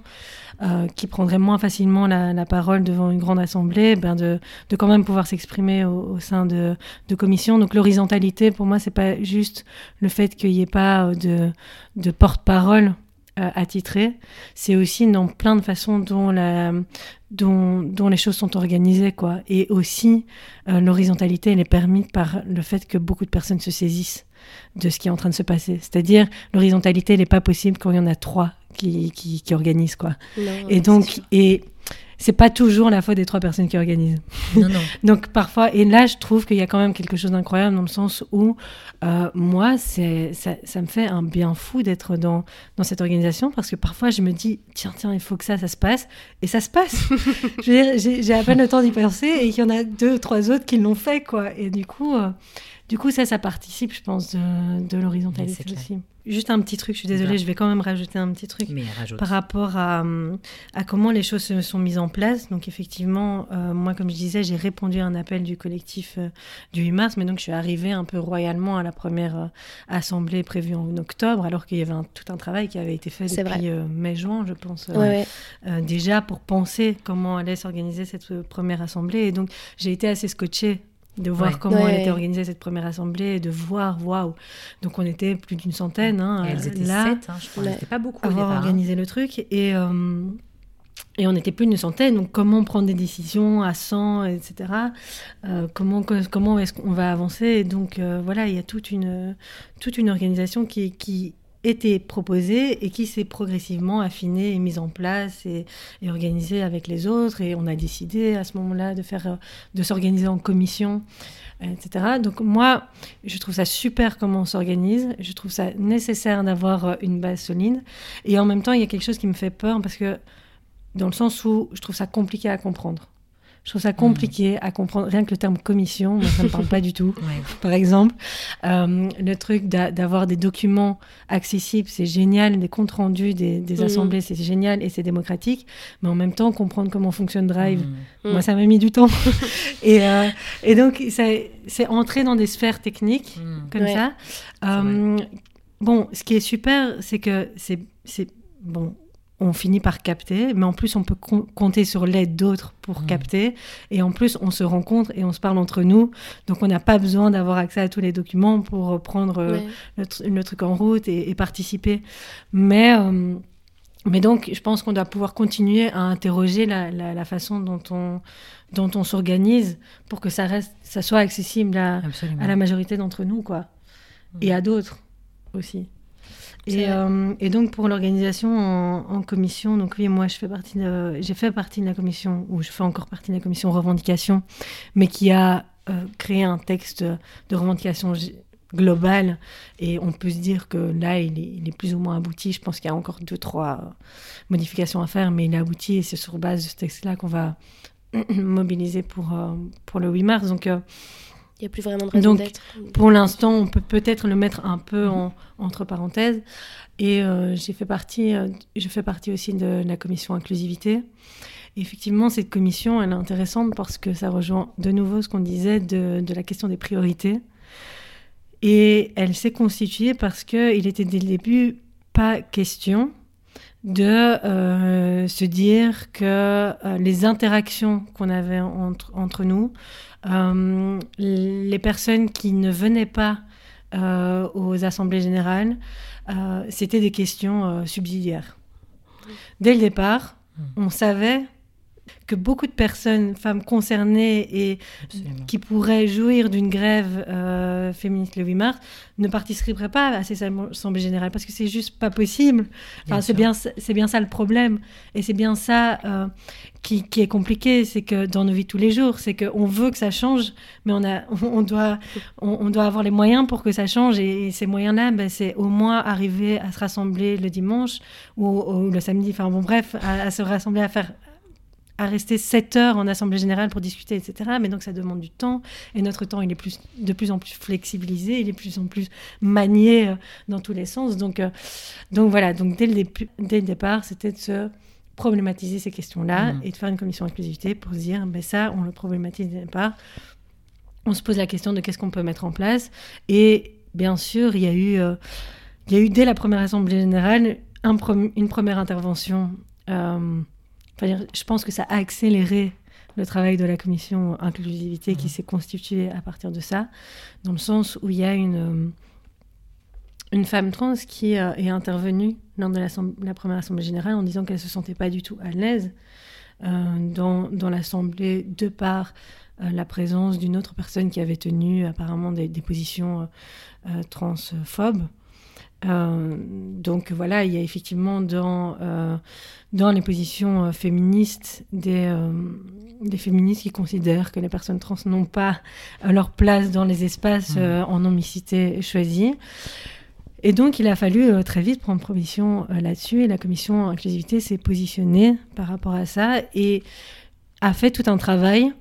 euh, qui prendraient moins facilement la, parole devant une grande assemblée, ben de, quand même pouvoir s'exprimer au, sein de, commissions. Donc l'horizontalité, pour moi, c'est pas juste le fait qu'il n'y ait pas euh, de, porte-parole euh, attitré, c'est aussi dans plein de façons dont les choses sont organisées. Quoi. Et aussi, euh, l'horizontalité, elle est permise par le fait que beaucoup de personnes se saisissent de ce qui est en train de se passer. C'est-à-dire, l'horizontalité, elle n'est pas possible quand il y en a trois qui, qui, qui organisent. Quoi. Non, Et donc, et c'est pas toujours la faute des trois personnes qui organisent. Non, non. Donc parfois, et là je trouve qu'il y a quand même quelque chose d'incroyable dans le sens où euh, moi, c'est, ça, ça me fait un bien fou d'être dans, dans cette organisation parce que parfois je me dis, tiens, tiens, il faut que ça, ça se passe, et ça se passe. je veux dire, j'ai, j'ai à peine le temps d'y penser et il y en a deux, trois autres qui l'ont fait, quoi. Et du coup, euh, du coup ça, ça participe, je pense, de, l'horizontalité aussi. Juste un petit truc, je suis désolée, Bien. je vais quand même rajouter un petit truc Mais par rapport à, à comment les choses se sont mises en place. Donc effectivement, euh, moi, comme je disais, j'ai répondu à un appel du collectif euh, du 8 mars, mais donc je suis arrivée un peu royalement à la première euh, assemblée prévue en octobre, alors qu'il y avait un- tout un travail qui avait été fait C'est depuis euh, mai-juin, je pense, euh, Ouais, ouais. euh, déjà pour penser comment allait s'organiser cette euh, première assemblée. Et donc j'ai été assez scotchée de voir Ouais. comment Ouais. elle était organisée cette première assemblée et de voir, waouh. Donc on était plus d'une centaine. Hein, Et elles étaient là sept, hein, je crois. C'était pas beaucoup au avoir départ. hein. organisé le truc et euh, et on était plus d'une centaine donc comment prendre des décisions à 100 etc Euh, comment comment est-ce qu'on va avancer? Et donc euh, voilà il y a toute une toute une organisation qui qui été proposé et qui s'est progressivement affiné et mis en place et, et, organisé avec les autres. Et on a décidé à ce moment-là de faire, euh, de s'organiser en commission, etc. Donc moi, je trouve ça super comment on s'organise. Je trouve ça nécessaire d'avoir euh, une base solide. Et en même temps, il y a quelque chose qui me fait peur parce que dans le sens où je trouve ça compliqué à comprendre. Je trouve ça compliqué à comprendre. Rien que le terme commission, moi, ça ne me parle pas du tout. Par exemple, euh, le truc d'avoir des documents accessibles, c'est génial. Des comptes rendus des, des mm. assemblées, c'est génial et c'est démocratique. Mais en même temps, comprendre comment fonctionne Drive, mm. moi, ça m'a mis du temps. et, euh, et, donc, c'est entrer dans des sphères techniques mm. comme ça. Euh, bon, ce qui est super, c'est que c'est bon on finit par capter, mais en plus on peut compter sur l'aide d'autres pour mmh. capter, et en plus on se rencontre et on se parle entre nous, donc on n'a pas besoin d'avoir accès à tous les documents pour prendre euh, le, truc en route et, participer. Mais, euh, mais donc je pense qu'on doit pouvoir continuer à interroger la, façon dont on, dont on s'organise pour que ça, reste, ça soit accessible à, à la majorité d'entre nous, quoi, mmh. et à d'autres aussi. Et, euh, et, donc pour l'organisation en, commission, donc oui, moi je fais partie j'ai fait partie de la commission, ou je fais encore partie de la commission revendication, mais qui a euh, créé un texte de revendication globale. Et on peut se dire que là, il est, il est plus ou moins abouti. Je pense qu'il y a encore deux, trois modifications à faire, mais il est abouti et c'est sur base de ce texte-là qu'on va mobiliser pour, euh, pour le 8 mars. Donc il n'y a plus vraiment de raison Donc, pour l'instant, on peut peut-être le mettre un peu en, entre parenthèses. Et euh, j'ai fait partie, euh, je fais partie aussi de la commission inclusivité. effectivement, cette commission, elle est intéressante parce que ça rejoint de nouveau ce qu'on disait de, de, la question des priorités. Et elle s'est constituée parce qu'il était dès le début pas question de euh, se dire que les interactions qu'on avait entre, entre nous euh, les personnes qui ne venaient pas euh, aux assemblées générales, euh, c'était des questions subsidiaires. Dès le départ, hmm. on savait que beaucoup de personnes, femmes concernées et qui pourraient jouir d'une grève euh, féministe le 8 mars, ne participeraient pas à ces assemblées générales parce que c'est juste pas possible. Enfin, c'est bien, c'est bien ça le problème et c'est bien ça euh, qui, qui, est compliqué, c'est que dans nos vies tous les jours, c'est qu'on veut que ça change, mais on a, on doit, on, doit avoir les moyens pour que ça change et, ces moyens-là, ben, c'est au moins arriver à se rassembler le dimanche ou, le samedi. Enfin bon, bref, à, à se rassembler à faire à rester 7 heures en assemblée générale pour discuter, etc. Mais donc ça demande du temps et notre temps il est plus, de plus en plus flexibilisé, il est de plus en plus manié euh, dans tous les sens. Donc, euh, donc voilà, donc dès le, dès le départ, c'était de se problématiser ces questions-là mmh. et de faire une commission inclusivité pour se dire, ben ça, on le problématise dès le départ. On se pose la question de qu'est-ce qu'on peut mettre en place. Et bien sûr, il y a eu, euh, il y a eu dès la première assemblée générale un une première intervention je pense que ça a accéléré le travail de la commission inclusivité qui s'est constituée à partir de ça, dans le sens où il y a une, euh, une femme trans qui euh, est intervenue lors de la, première assemblée générale en disant qu'elle ne se sentait pas du tout à l'aise euh, dans, dans l'assemblée de par la présence d'une autre personne qui avait tenu apparemment des, des positions transphobes. Euh, donc voilà, il y a effectivement dans, euh, dans les positions euh, féministes des, des féministes qui considèrent que les personnes trans n'ont pas leur place dans les espaces mmh. en non-mixité choisis. Et donc, il a fallu très vite prendre position là-dessus. Et la commission inclusivité s'est positionnée par rapport à ça et a fait tout un travail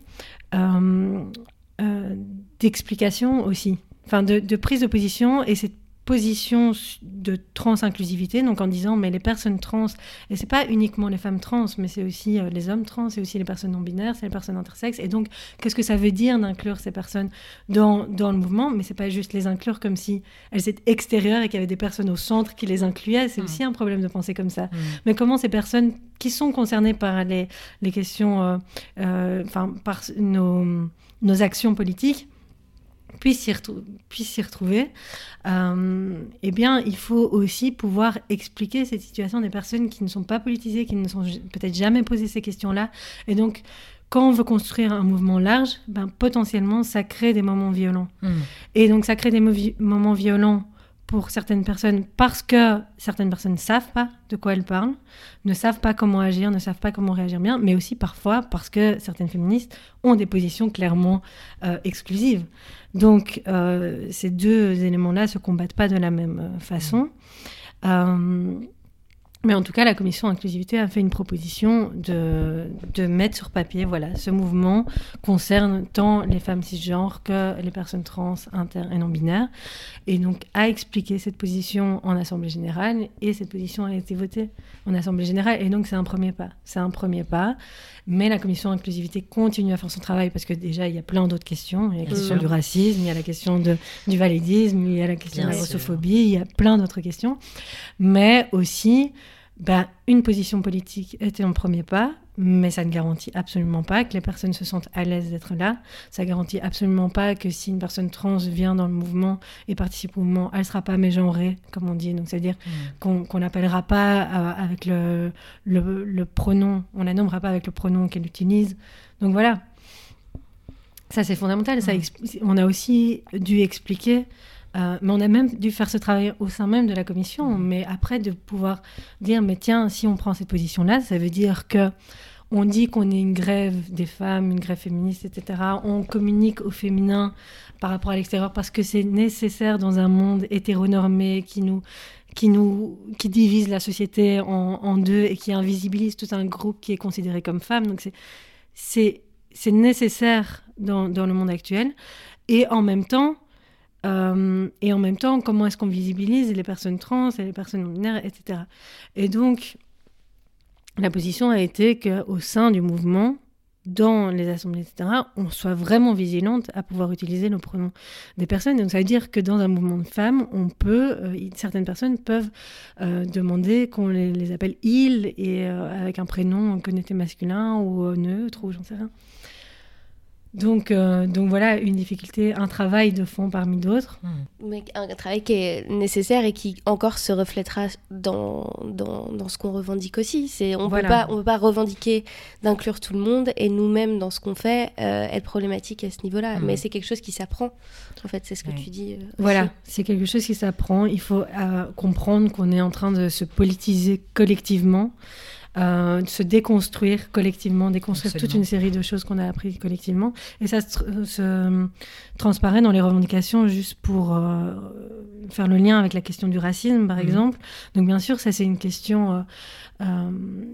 d'explication aussi, enfin de, de, prise de position. Et c'est position de trans-inclusivité, donc en disant mais les personnes trans, et c'est pas uniquement les femmes trans, mais c'est aussi euh, les hommes trans, c'est aussi les personnes non-binaires, c'est les personnes intersexes, et donc qu'est-ce que ça veut dire d'inclure ces personnes dans, dans le mouvement? Mais c'est pas juste les inclure comme si elles étaient extérieures et qu'il y avait des personnes au centre qui les incluaient, c'est mm. aussi un problème de penser comme ça. Mm. Mais comment ces personnes qui sont concernées par les, les questions, euh, euh, enfin par nos, nos actions politiques, puissent s'y, retrouver, euh, eh bien, il faut aussi pouvoir expliquer cette situation des personnes qui ne sont pas politisées, qui ne sont peut-être jamais posé ces questions-là. Et donc, quand on veut construire un mouvement large, ben, potentiellement, ça crée des moments violents. Hmm. Et donc, ça crée des moments violents pour certaines personnes parce que certaines personnes ne savent pas de quoi elles parlent, ne savent pas comment agir, ne savent pas comment réagir bien, mais aussi parfois parce que certaines féministes ont des positions clairement euh, exclusives. Donc euh, ces deux éléments-là se combattent pas de la même euh, façon. Euh, mais en tout cas, la commission inclusivité a fait une proposition de, de mettre sur papier, voilà, ce mouvement concerne tant les femmes cisgenres que les personnes trans, inter et non binaires, et donc a expliqué cette position en assemblée générale, et cette position a été votée en assemblée générale, et donc c'est un premier pas, c'est un premier pas, mais la commission inclusivité continue à faire son travail parce que déjà il y a plein d'autres questions, il y a la question du racisme, il y a la question de, du validisme, il y a la question Bien de la grossophobie, il y a plein d'autres questions, mais aussi ben, une position politique était un premier pas, mais ça ne garantit absolument pas que les personnes se sentent à l'aise d'être là. Ça garantit absolument pas que si une personne trans vient dans le mouvement et participe au mouvement, elle sera pas mégenrée, comme on dit. Donc, c'est-à-dire qu'on qu'on n'appellera pas euh, avec le, le, le pronom, on la nommera pas avec le pronom qu'elle utilise. Donc voilà. Ça, c'est fondamental. Ça Mm. expli- on a aussi dû expliquer, euh, mais on a même dû faire ce travail au sein même de la commission. Mais après, de pouvoir dire, mais tiens, si on prend cette position-là, ça veut dire que on dit qu'on est une grève des femmes, une grève féministe, etc. On communique au féminin par rapport à l'extérieur parce que c'est nécessaire dans un monde hétéronormé qui nous, qui nous, qui divise la société en, en deux et qui invisibilise tout un groupe qui est considéré comme femme. Donc c'est, c'est, c'est nécessaire dans, dans le monde actuel. Et en même temps, euh, et en même temps, comment est-ce qu'on visibilise les personnes trans et les personnes non binaires, etc. Et donc, la position a été qu'au sein du mouvement, dans les assemblées, etc., on soit vraiment vigilante à pouvoir utiliser le pronom des personnes. Donc, ça veut dire que dans un mouvement de femmes, on peut, euh, certaines personnes peuvent euh, demander qu'on les, appelle ils et avec un prénom connoté masculin ou neutre ou j'en sais rien. Donc, euh, donc voilà une difficulté, un travail de fond parmi d'autres. Mais un travail qui est nécessaire et qui encore se reflètera dans, dans, dans ce qu'on revendique aussi. C'est on Voilà. peut pas on peut pas revendiquer d'inclure tout le monde et nous-mêmes dans ce qu'on fait euh, être problématique à ce niveau-là. Mm. Mais c'est quelque chose qui s'apprend. En fait, c'est ce que Ouais. tu dis. euh, Voilà, c'est quelque chose qui s'apprend. Il faut euh, comprendre qu'on est en train de se politiser collectivement, euh, de se déconstruire collectivement, déconstruire toute une série de choses qu'on a apprises collectivement. Et ça se, tr- se transparaît dans les revendications, juste pour euh, faire le lien avec la question du racisme, par Mhm. exemple. Donc bien sûr, ça c'est une question euh, euh,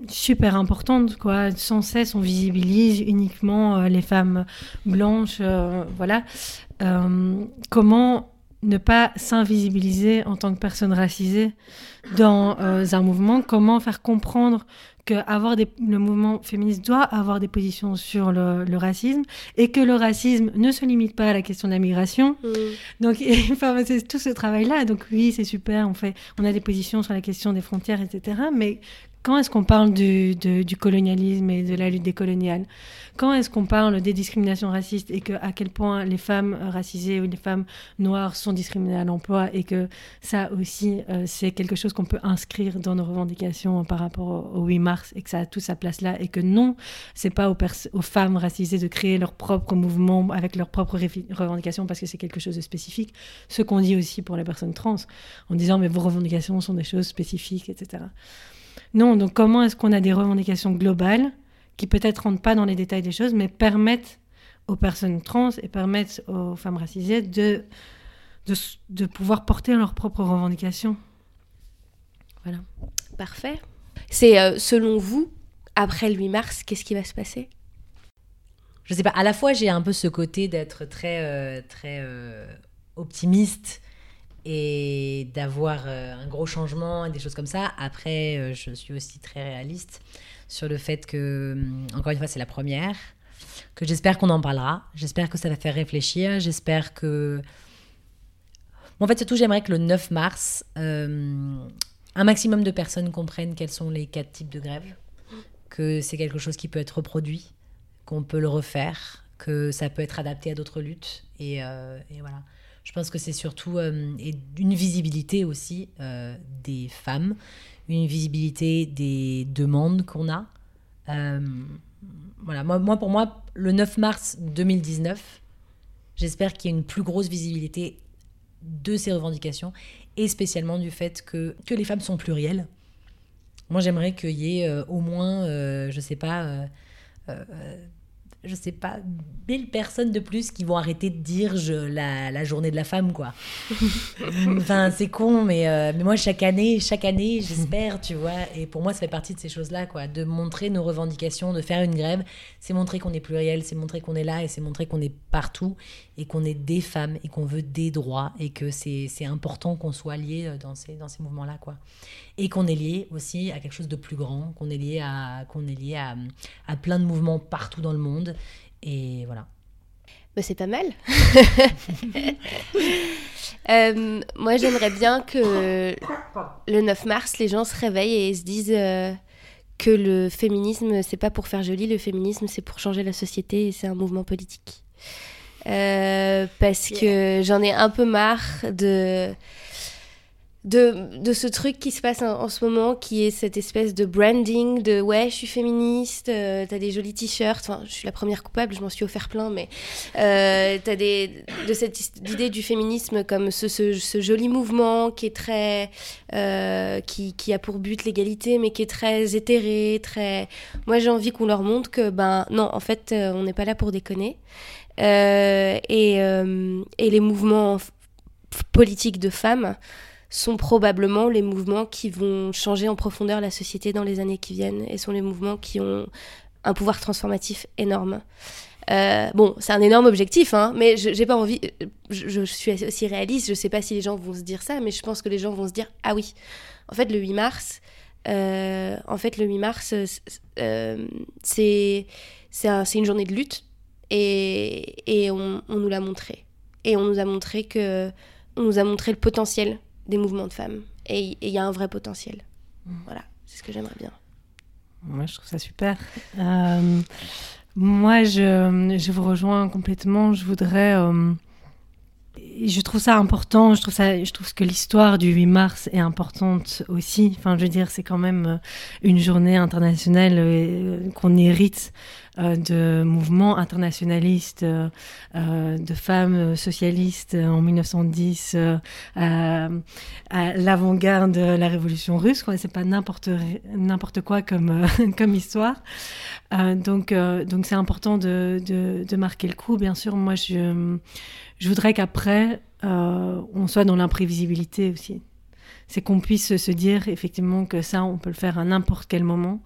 super importante. Quoi. Sans cesse, on visibilise uniquement euh, les femmes blanches. euh, voilà. Euh, comment ne pas s'invisibiliser en tant que personne racisée dans euh, un mouvement Comment faire comprendre que avoir des, le mouvement féministe doit avoir des positions sur le, le racisme et que le racisme ne se limite pas à la question de la migration Mm. donc, enfin, c'est tout ce travail-là. Donc, oui, c'est super. On, fait, on a des positions sur la question des frontières, etc. Mais quand est-ce qu'on parle du, colonialisme et de la lutte décoloniale Quand est-ce qu'on parle des discriminations racistes et à quel point les femmes racisées ou les femmes noires sont discriminées à l'emploi et que ça aussi, euh, c'est quelque chose qu'on peut inscrire dans nos revendications par rapport au, au 8 mars et que ça a toute sa place là et que non, c'est pas aux, femmes racisées de créer leur propre mouvement avec leurs propres revendications parce que c'est quelque chose de spécifique. Ce qu'on dit aussi pour les personnes trans, en disant mais vos revendications sont des choses spécifiques, etc. Non, donc comment est-ce qu'on a des revendications globales qui peut-être rentrent pas dans les détails des choses, mais permettent aux personnes trans et permettent aux femmes racisées de, de, pouvoir porter leurs propres revendications. Voilà. Parfait. C'est euh, selon vous, après le 8 mars, qu'est-ce qui va se passer? Je sais pas, à la fois j'ai un peu ce côté d'être très, euh, très euh, optimiste et d'avoir euh, un gros changement et des choses comme ça. Après, euh, je suis aussi très réaliste sur le fait que, hum, encore une fois, c'est la première, que j'espère qu'on en parlera, j'espère que ça va faire réfléchir, j'espère que... En fait, surtout, j'aimerais que le 9 mars, euh, un maximum de personnes comprennent quels sont les quatre types de grèves, que c'est quelque chose qui peut être reproduit, qu'on peut le refaire, que ça peut être adapté à d'autres luttes. Et voilà. Je pense que c'est surtout euh, une visibilité aussi euh, des femmes, une visibilité des demandes qu'on a. Euh, voilà, moi, moi, pour moi, le 9 mars 2019, j'espère qu'il y a une plus grosse visibilité de ces revendications et spécialement du fait que, que les femmes sont plurielles. Moi, j'aimerais qu'il y ait au moins, je sais pas, je sais pas, 1000 personnes de plus qui vont arrêter de dire je, la, la journée de la femme, quoi. enfin, c'est con, mais, euh, mais moi, chaque année, chaque année, j'espère, tu vois. Et pour moi, ça fait partie de ces choses-là, quoi. De montrer nos revendications, de faire une grève, c'est montrer qu'on est pluriel, c'est montrer qu'on est là et c'est montrer qu'on est partout et qu'on est des femmes et qu'on veut des droits et que c'est important qu'on soit lié euh, dans ces, dans ces mouvements-là, quoi. Et qu'on est lié aussi à quelque chose de plus grand, qu'on est lié à, qu'on est lié à, à plein de mouvements partout dans le monde. Et voilà. Bah, c'est pas mal. Euh, moi, j'aimerais bien que le 9 mars, les gens se réveillent et se disent euh, que le féminisme, c'est pas pour faire joli, le féminisme, c'est pour changer la société et c'est un mouvement politique. Euh, parce que j'en ai un peu marre de, de, de ce truc qui se passe en, en ce moment, qui est cette espèce de branding de ouais, je suis féministe, euh, t'as des jolis t-shirts, enfin, je suis la première coupable, je m'en suis offert plein, mais euh, t'as des, de cette idée du féminisme comme ce, ce, joli mouvement qui est très, euh, qui, qui a pour but l'égalité, mais qui est très éthéré, très. Moi, j'ai envie qu'on leur montre que, ben, non, en fait, euh, on n'est pas là pour déconner. Euh, et, et les mouvements politiques de femmes sont probablement les mouvements qui vont changer en profondeur la société dans les années qui viennent et sont les mouvements qui ont un pouvoir transformatif énorme. Euh, bon, c'est un énorme objectif, hein, mais j'ai pas envie. Je, suis aussi réaliste. Je sais pas si les gens vont se dire ça, mais je pense que les gens vont se dire ah oui. En fait, le 8 mars, euh, en fait, le 8 mars, euh, c'est une journée de lutte et, et on, on nous l'a montré. Et on nous a montré que on nous a montré le potentiel des mouvements de femmes. Et il y a un vrai potentiel. Voilà, c'est ce que j'aimerais bien. Moi, je trouve ça super. Euh, moi, je, je vous rejoins complètement. Je voudrais. euh, je trouve ça important. Je trouve, ça, je trouve que l'histoire du 8 mars est importante aussi. Enfin, je veux dire, c'est quand même euh, une journée internationale qu'on hérite de mouvements internationalistes, euh, euh, de femmes socialistes euh, en 1910, euh, à, l'avant-garde de la révolution russe. C'est pas n'importe quoi comme, euh, comme histoire. Euh, donc, euh, donc c'est important de, de, marquer le coup. Bien sûr, moi, je, je voudrais qu'après, euh, on soit dans l'imprévisibilité aussi. C'est qu'on puisse se dire effectivement que ça, on peut le faire à n'importe quel moment.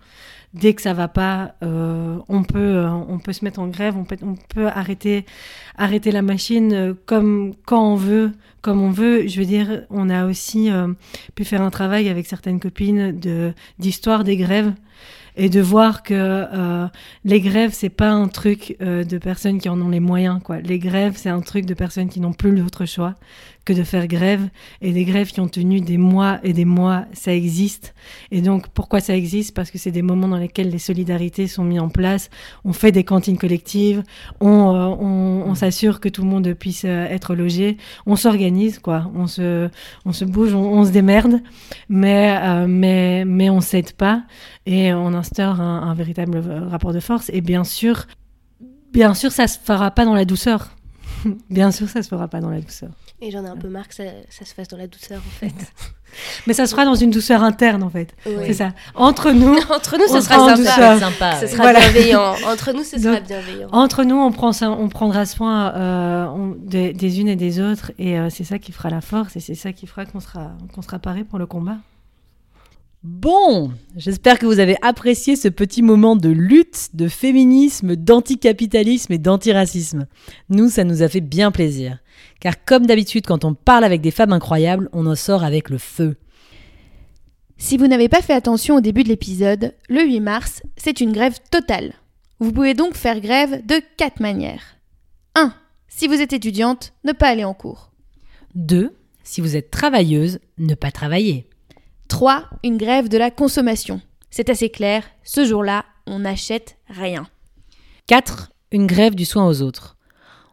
Dès que ça va pas, euh, on peut, euh, on peut se mettre en grève, on peut, on peut arrêter, arrêter la machine euh, comme quand on veut, comme on veut. Je veux dire, on a aussi pu faire un travail avec certaines copines de d'histoire des grèves et de voir que les grèves c'est pas un truc de personnes qui en ont les moyens quoi. Les grèves c'est un truc de personnes qui n'ont plus d'autre choix que de faire grève et des grèves qui ont tenu des mois et des mois, ça existe. Et donc pourquoi ça existe? Parce que c'est des moments dans lesquels les solidarités sont mises en place. On fait des cantines collectives, on, euh, on, on s'assure que tout le monde puisse euh, être logé, on s'organise quoi, on se, on se bouge, on, on se démerde, mais euh, mais mais on s'aide pas et on instaure un, un véritable euh, rapport de force. Et bien sûr, bien sûr, ça se fera pas dans la douceur. bien sûr, ça se fera pas dans la douceur. Et j'en ai un peu marre que ça, ça se fasse dans la douceur, en fait. Mais ça se fera dans une douceur interne, en fait. Oui. C'est ça. Entre nous, Entre nous, On ce sera sympa. Ce sera Voilà. bienveillant. Entre nous, ce sera Donc, bienveillant. entre nous, on, prend ça, on prendra soin euh, on- des, des unes et des autres. Et euh, c'est ça qui fera la force et c'est ça qui fera qu'on sera, qu'on sera paré pour le combat. Bon, j'espère que vous avez apprécié ce petit moment de lutte, de féminisme, d'anticapitalisme et d'antiracisme. Nous, ça nous a fait bien plaisir. Car comme d'habitude, quand on parle avec des femmes incroyables, on en sort avec le feu. Si vous n'avez pas fait attention au début de l'épisode, le 8 mars, c'est une grève totale. Vous pouvez donc faire grève de quatre manières. 1. Si vous êtes étudiante, ne pas aller en cours. 2. Si vous êtes travailleuse, ne pas travailler. 3. Une grève de la consommation. C'est assez clair, ce jour-là, on n'achète rien. 4. Une grève du soin aux autres.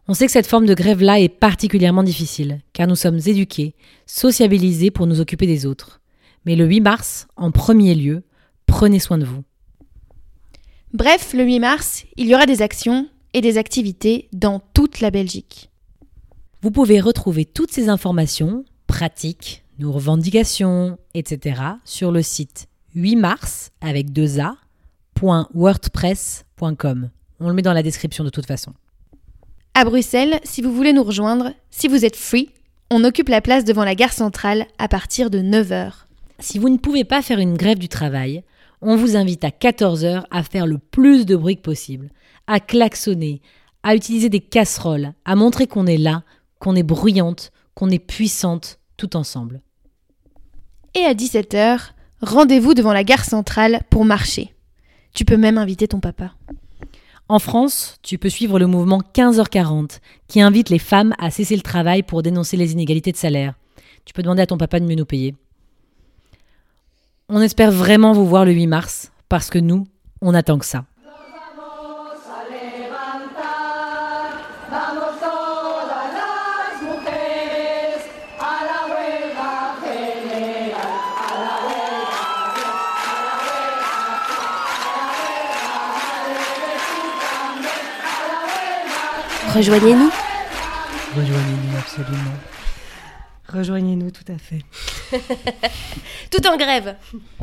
On sait que cette forme de grève-là est particulièrement difficile, car nous sommes éduqués, sociabilisés pour nous occuper des autres. Mais le 8 mars, en premier lieu, prenez soin de vous. Bref, le 8 mars, il y aura des actions et des activités dans toute la Belgique. Vous pouvez retrouver toutes ces informations, pratiques, nos revendications, etc. sur le site 8 mars avec 2 a .wordpress.com. On le met dans la description de toute façon. À Bruxelles, si vous voulez nous rejoindre, si vous êtes free, on occupe la place devant la gare centrale à partir de 9h. Si vous ne pouvez pas faire une grève du travail, on vous invite à 14h à faire le plus de bruit que possible, à klaxonner, à utiliser des casseroles, à montrer qu'on est là, qu'on est bruyante, qu'on est puissante, tout ensemble. Et à 17h, rendez-vous devant la gare centrale pour marcher. Tu peux même inviter ton papa. En France, tu peux suivre le mouvement 15h40 qui invite les femmes à cesser le travail pour dénoncer les inégalités de salaire. Tu peux demander à ton papa de mieux nous payer. On espère vraiment vous voir le 8 mars parce que nous, on attend que ça. Rejoignez-nous. Rejoignez-nous absolument. Rejoignez-nous tout à fait. Tout en grève.